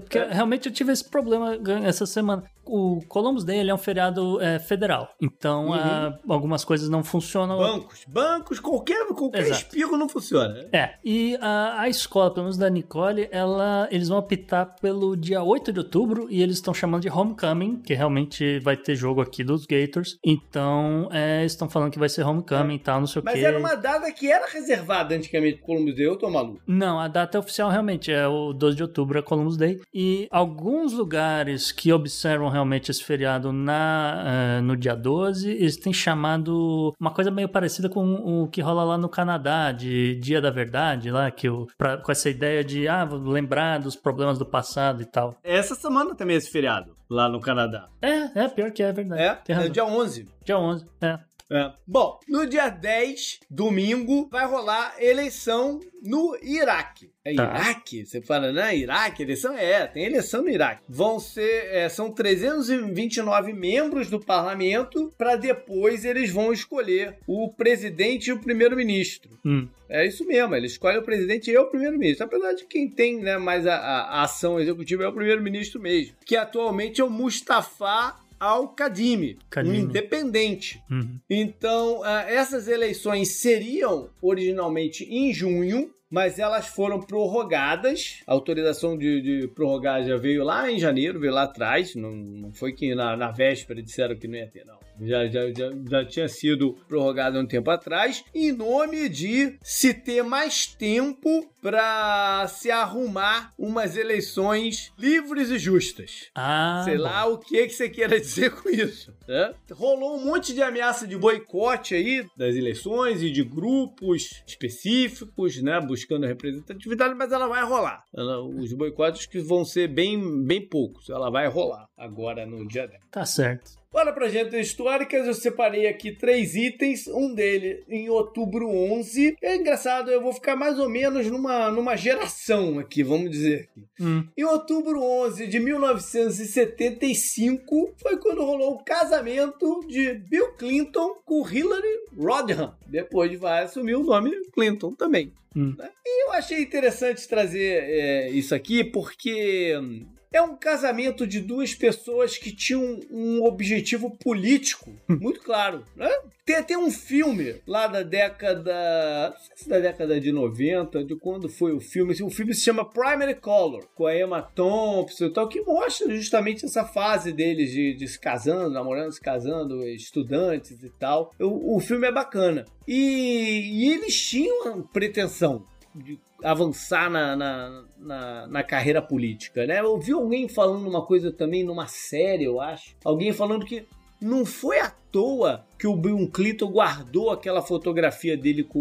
porque É. realmente eu tive esse problema essa semana. O Columbus Day ele é um feriado é, federal, então Uhum. ah, algumas coisas não funcionam. Bancos, bancos, qualquer, qualquer Exato. espirro não funciona. né? É, e a, a escola, pelo menos da Nicole, ela, eles vão optar pelo dia 8 de outubro e eles estão chamando de Homecoming, que realmente vai ter jogo aqui dos Gators. Então, é, estão falando que vai ser Homecoming e tal, não sei o Mas quê. era uma data que era reservada antigamente pro Columbus Day, eu tô maluco. Não, a data oficial realmente é o 12 de outubro, é Columbus Day. E alguns lugares que observam realmente esse feriado na, eh, no dia 12, eles têm chamado uma coisa meio parecida com o que rola lá no Canadá, de Dia da Verdade, lá, que o, pra- com essa ideia de ah, vou lembrar dos problemas do passado e tal. Essa semana também é esse feriado, lá no Canadá. É, é pior que é, é verdade. É, Tem é dia 11. Dia 11, é. É. Bom, no dia 10, domingo, vai rolar eleição no Iraque. É Tá. Iraque? Você fala, né? Iraque? Eleição? É, tem eleição no Iraque. Vão ser, é, são 329 membros do parlamento, para depois eles vão escolher o presidente e o primeiro-ministro. Hum. É isso mesmo, ele escolhe o presidente e o primeiro-ministro. Apesar de quem tem né, mais a, a- ação executiva é o primeiro-ministro mesmo, que atualmente é o Mustafa Al-Kadhimi, um independente. Uhum. Então, ah, essas eleições seriam originalmente em junho, mas elas foram prorrogadas. A autorização de, de prorrogar já veio lá em janeiro, veio lá atrás. Não, não foi que na, na véspera disseram que não ia ter, não. Já, já, já, já tinha sido prorrogado há um tempo atrás, em nome de se ter mais tempo para se arrumar umas eleições livres e justas. Ah, Sei bom. lá o que, que você queira dizer com isso. né? Rolou um monte de ameaça de boicote aí das eleições e de grupos específicos, né? Buscando representatividade, mas ela vai rolar. Ela- os boicotes que vão ser bem, bem poucos. Ela vai rolar agora no dia 10. Tá certo. Bora para agendas históricas, eu separei aqui três itens, um dele em outubro 11. É engraçado, eu vou ficar mais ou menos numa numa, numa geração aqui, vamos dizer. Hum. Em outubro 11 de 1975 foi quando rolou o casamento de Bill Clinton com Hillary Rodham. Depois vai assumir o nome Clinton também. Hum. né? E eu achei interessante trazer é, isso aqui porque hum, é um casamento de duas pessoas que tinham um objetivo político muito claro, né? Tem até um filme lá da década. Não sei se da década de 90, de quando foi o filme. O filme se chama Primary Color, com a Emma Thompson e tal, que mostra justamente essa fase deles de, de se casando, namorando, se casando, estudantes e tal. O, o filme é bacana. E, e eles tinham pretensão de avançar na, na, na, na carreira política, né? Eu ouvi alguém falando uma coisa também numa série, eu acho. Alguém falando que não foi à toa que o Bill Clinton guardou aquela fotografia dele com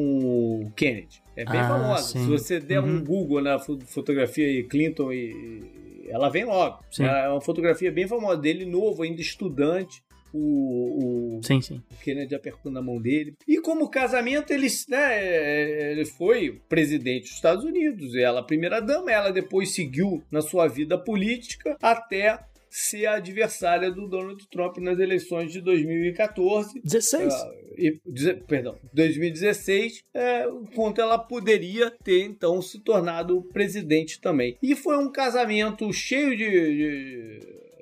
o Kennedy. É bem Ah, famosa. sim. Se você der um Uhum. Google na fo- fotografia aí, Clinton e. e- Ela vem logo. Sim. É uma fotografia bem famosa dele, novo, ainda estudante. O, o, Sim, sim. o Kennedy apertando a mão dele. E como casamento, ele, né, ele foi presidente dos Estados Unidos, ela a primeira dama, ela depois seguiu na sua vida política até ser a adversária do Donald Trump nas eleições de 2014. 16. Ah, e, deze- perdão, 2016, é, enquanto ela poderia ter então se tornado presidente também. E foi um casamento cheio de, de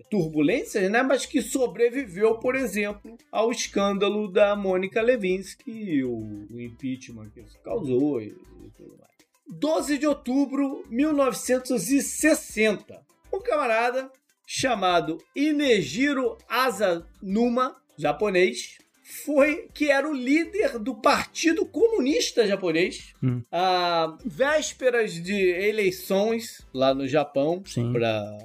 turbulências, né? Mas que sobreviveu, por exemplo, ao escândalo da Mônica Lewinsky, e o, o impeachment que isso causou e, e tudo mais. 12 de outubro de 1960, um camarada chamado Inejiro Asanuma, japonês, foi que era o líder do Partido Comunista Japonês. Hum. A vésperas de eleições lá no Japão para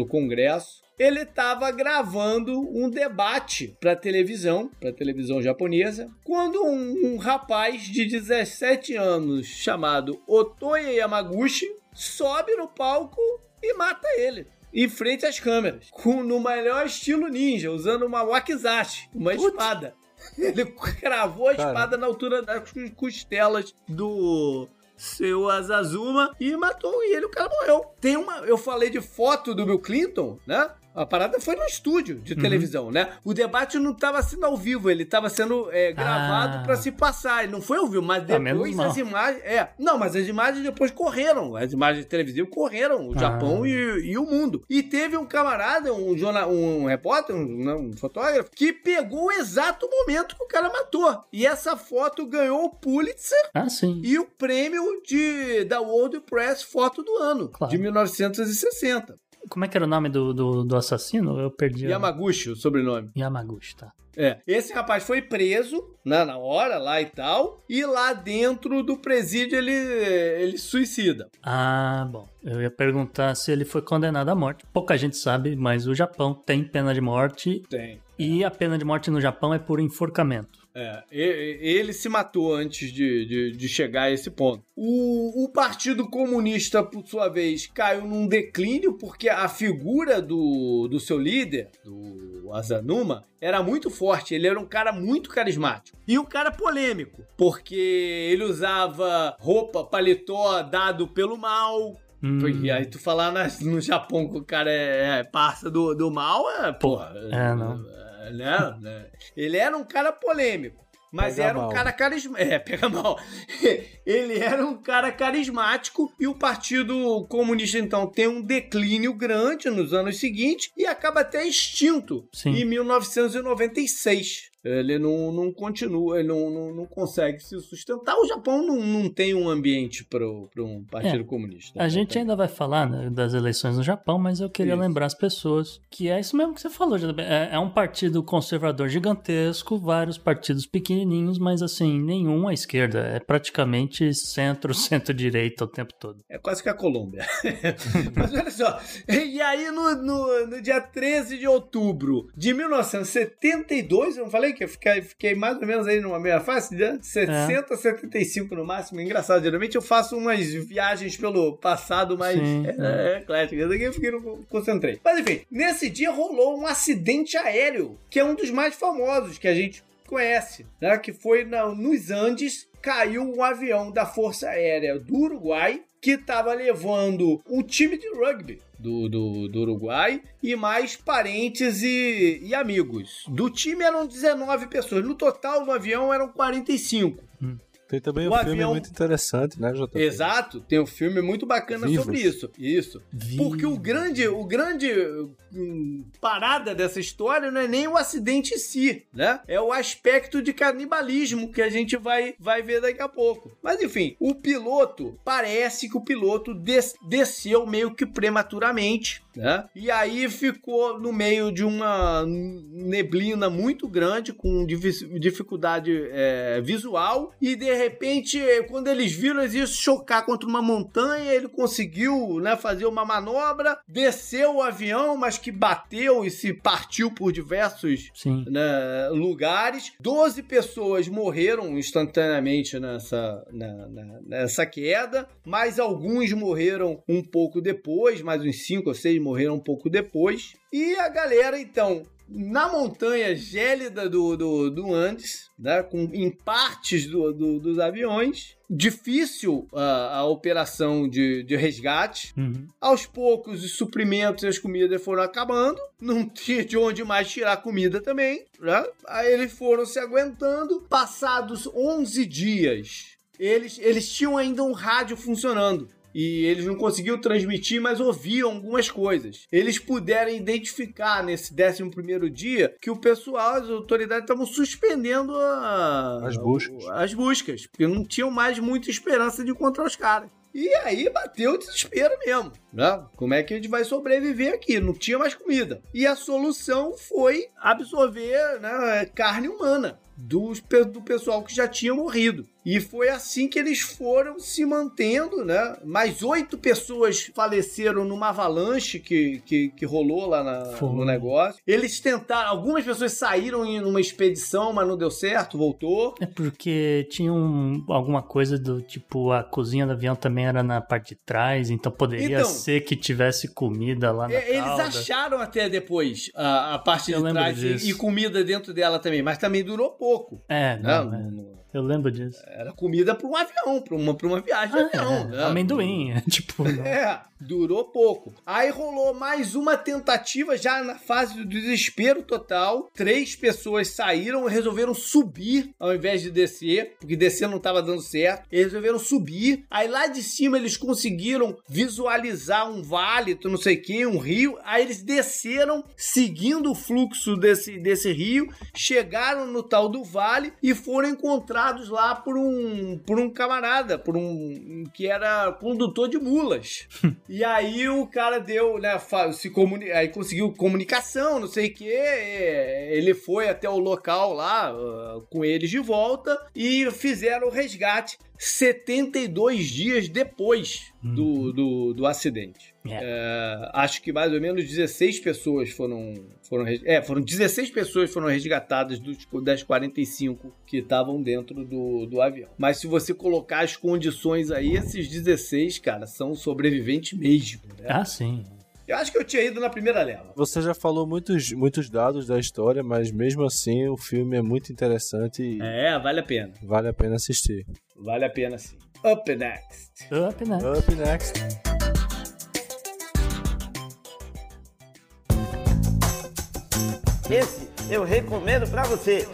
o Congresso. Ele estava gravando um debate para televisão, para televisão japonesa, quando um, um rapaz de 17 anos chamado Otoya Yamaguchi sobe no palco e mata ele. Em frente às câmeras, com, no melhor estilo ninja, usando uma wakizashi, uma espada. Ele cravou a Cara. espada na altura das costelas do seu Azazuma e matou e ele, o cara morreu. Tem uma, eu falei de foto do Bill Clinton, né? A parada foi no estúdio de televisão, né? O debate não estava sendo ao vivo, ele estava sendo é, gravado Ah. para se passar. Ele não foi ao vivo, mas Ah, depois as imagens. É, não, mas as imagens depois correram. As imagens televisivas correram, o Ah. Japão e, e o mundo. E teve um camarada, um, jornal, um repórter, um, um fotógrafo, que pegou o exato momento que o cara matou. E essa foto ganhou o Pulitzer Ah, sim. e o prêmio de, da World Press Foto do Ano, Claro. de 1960. Como é que era o nome do, do, do assassino? Eu perdi. a- Yamaguchi, o sobrenome. Yamaguchi, tá. É, esse rapaz foi preso né, na hora lá e tal, e lá dentro do presídio ele, ele suicida. Ah, bom. Eu ia perguntar se ele foi condenado à morte. Pouca gente sabe, mas o Japão tem pena de morte Tem. e a pena de morte no Japão é por enforcamento. É, ele se matou antes de, de, de chegar a esse ponto. O, o Partido Comunista, por sua vez, caiu num declínio porque a figura do, do seu líder, do Azanuma, era muito forte. Ele era um cara muito carismático. E um cara polêmico, porque ele usava roupa, paletó dado pelo mal. Hum, E aí tu falar no Japão que o cara é, é parça do, do mal, é, porra. É, não. Né? Ele era um cara polêmico. Mas Pega era um mal. cara carismático. É, pega mal. Ele era um cara carismático e o Partido Comunista, então, tem um declínio grande nos anos seguintes e acaba até extinto Sim. em 1996. Ele não, não continua, ele não, não, não consegue se sustentar. O Japão não, não tem um ambiente para um Partido É. Comunista. A gente ainda vai falar né, das eleições no Japão, mas eu queria Isso. lembrar as pessoas que é isso mesmo que você falou, é, é um partido conservador gigantesco, vários partidos pequenininhos, mas assim, nenhum à esquerda. É praticamente centro, centro-direita o tempo todo. É quase que a Colômbia. Mas olha só. E aí, no, no, no dia 13 de outubro de 1972, eu não falei que eu fiquei, fiquei mais ou menos aí numa meia face, né? 60, 75 no máximo. Engraçado, geralmente eu faço umas viagens pelo passado, mas Sim, é, é clássico. Esse aqui eu fiquei, não concentrei. Mas enfim, nesse dia rolou um acidente aéreo, que é um dos mais famosos que a gente conhece, né? Que foi na, nos Andes, caiu um avião da Força Aérea do Uruguai que estava levando um time de rugby do, do, do, Uruguai e mais parentes e, e, amigos. Do time eram 19 pessoas. No total, no avião eram 45. Tem também o um filme avião... muito interessante, né, JP? Exato, tem um filme muito bacana Vivos. sobre isso. Isso. Vivos. Porque o grande, o grande hum, parada dessa história não é nem o acidente em si, né? É o aspecto de canibalismo que a gente vai, vai ver daqui a pouco. Mas enfim, o piloto, parece que o piloto des desceu meio que prematuramente né? E aí ficou no meio de uma neblina muito grande, com dificuldade é, visual, e de repente, quando eles viram, eles iam chocar contra uma montanha, ele conseguiu né, fazer uma manobra, desceu o avião, mas que bateu e se partiu por diversos né, lugares. Doze pessoas morreram instantaneamente nessa, na, na, nessa queda, mas alguns morreram um pouco depois, mais uns cinco ou seis morreram um pouco depois. E a galera, então, na montanha gélida do, do, do Andes, né, com, em partes do, do, dos aviões. Difícil a, a operação de, de resgate. Uhum. Aos poucos, os suprimentos e as comidas foram acabando. Não tinha de onde mais tirar comida também. Né? Aí eles foram se aguentando. Passados 11 dias, eles, eles tinham ainda um rádio funcionando e eles não conseguiam transmitir, mas ouviam algumas coisas. Eles puderam identificar nesse 11 primeiro dia que o pessoal, as autoridades estavam suspendendo a, as buscas. As buscas, porque não tinham mais muita esperança de encontrar os caras. E aí bateu o desespero mesmo, né? Como é que a gente vai sobreviver aqui? Não tinha mais comida. E a solução foi absorver né, carne humana do, do pessoal que já tinha morrido. E foi assim que eles foram se mantendo, né? Mais oito pessoas faleceram numa avalanche que, que, que rolou lá na, no negócio. Eles tentaram, algumas pessoas saíram em uma expedição, mas não deu certo, voltou. É porque tinha um, alguma coisa do tipo, a cozinha do avião também era na parte de trás, então poderia então, ser que tivesse comida lá na é, Eles acharam até depois a, a parte Eu de trás e, e, comida dentro dela também, mas também durou pouco. É, não, não, é. não eu lembro disso. Era comida para um avião, para uma, pra uma viagem ah, de avião. É, né? Amendoim, tipo. É, durou pouco. Aí rolou mais uma tentativa, já na fase do desespero total. Três pessoas saíram e resolveram subir ao invés de descer, porque descer não estava dando certo. Eles resolveram subir. Aí lá de cima eles conseguiram visualizar um vale, não sei o que, um rio. Aí eles desceram, seguindo o fluxo desse, desse rio, chegaram no tal do vale e foram encontrar lá por um, por um camarada, por um que era condutor de mulas. e aí o cara deu, né, se comuni aí conseguiu comunicação, não sei o que, ele foi até o local lá uh, com eles de volta e fizeram o resgate 72 dias depois do, uhum. do, do acidente. É. É, acho que mais ou menos 16 pessoas foram. Foram é, foram 16 pessoas foram resgatadas dos, das 45 que estavam dentro do, do avião. Mas se você colocar as condições aí, esses 16, cara, são sobreviventes mesmo. Né? Ah, sim. Eu acho que eu tinha ido na primeira leva. Você já falou muitos, muitos dados da história, mas mesmo assim o filme é muito interessante. E é, vale a pena. Vale a pena assistir. Vale a pena sim. Up next. Up next. Up next. Esse eu recomendo para você.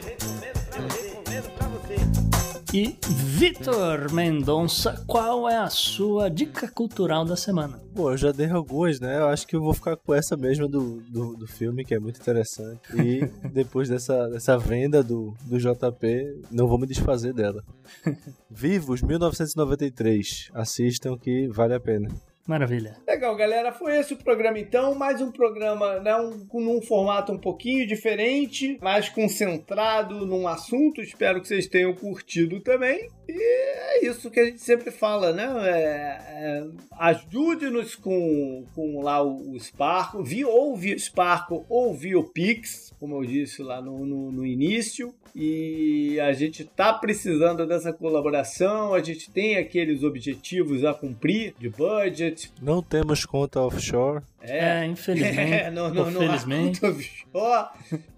E Vitor Mendonça, qual é a sua dica cultural da semana? Bom, eu já dei algumas, né? Eu acho que eu vou ficar com essa mesma do, do, do filme, que é muito interessante. E depois dessa, dessa venda do, do JP, não vou me desfazer dela. Vivos, 1993. Assistam que vale a pena. Maravilha. Legal, galera. Foi esse o programa então. Mais um programa né, um, num formato um pouquinho diferente, mais concentrado num assunto. Espero que vocês tenham curtido também. E é isso que a gente sempre fala, né? É, é, Ajude-nos com, com lá o, o Sparkle, via, ou via Sparkle ou via o Pix, como eu disse lá no, no, no início. E a gente tá precisando dessa colaboração, a gente tem aqueles objetivos a cumprir de budget. Não temos conta offshore. É, infelizmente. É, não, não, offshore.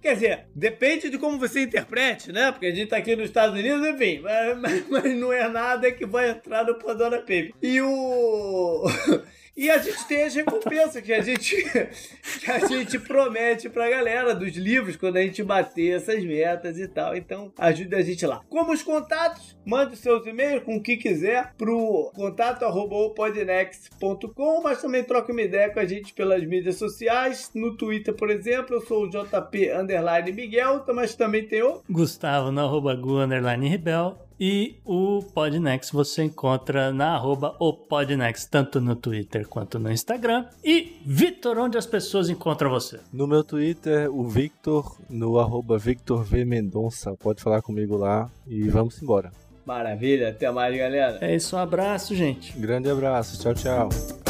Quer dizer, depende de como você interprete, né? Porque a gente tá aqui nos Estados Unidos, enfim, mas, mas- mas não é nada que vai entrar no Pandora Paper. E o. E a gente tem as recompensas que a gente, que a gente promete pra galera dos livros quando a gente bater essas metas e tal. Então, ajude a gente lá. Como os contatos, mande seus e-mails com o que quiser pro contato arroba opodnext.com, mas também troca uma ideia com a gente pelas mídias sociais. No Twitter, por exemplo, eu sou o JP Miguel, mas também tem o Gustavo arroba Gu Rebel. E o Podnext você encontra na arroba o Podnext, tanto no Twitter quanto no Instagram. E Vitor, onde as pessoas encontram você? No meu Twitter, o Victor, no arroba Victor V Mendonça. Pode falar comigo lá e vamos embora. Maravilha, até mais, galera. É isso, um abraço, gente. Grande abraço, tchau, tchau.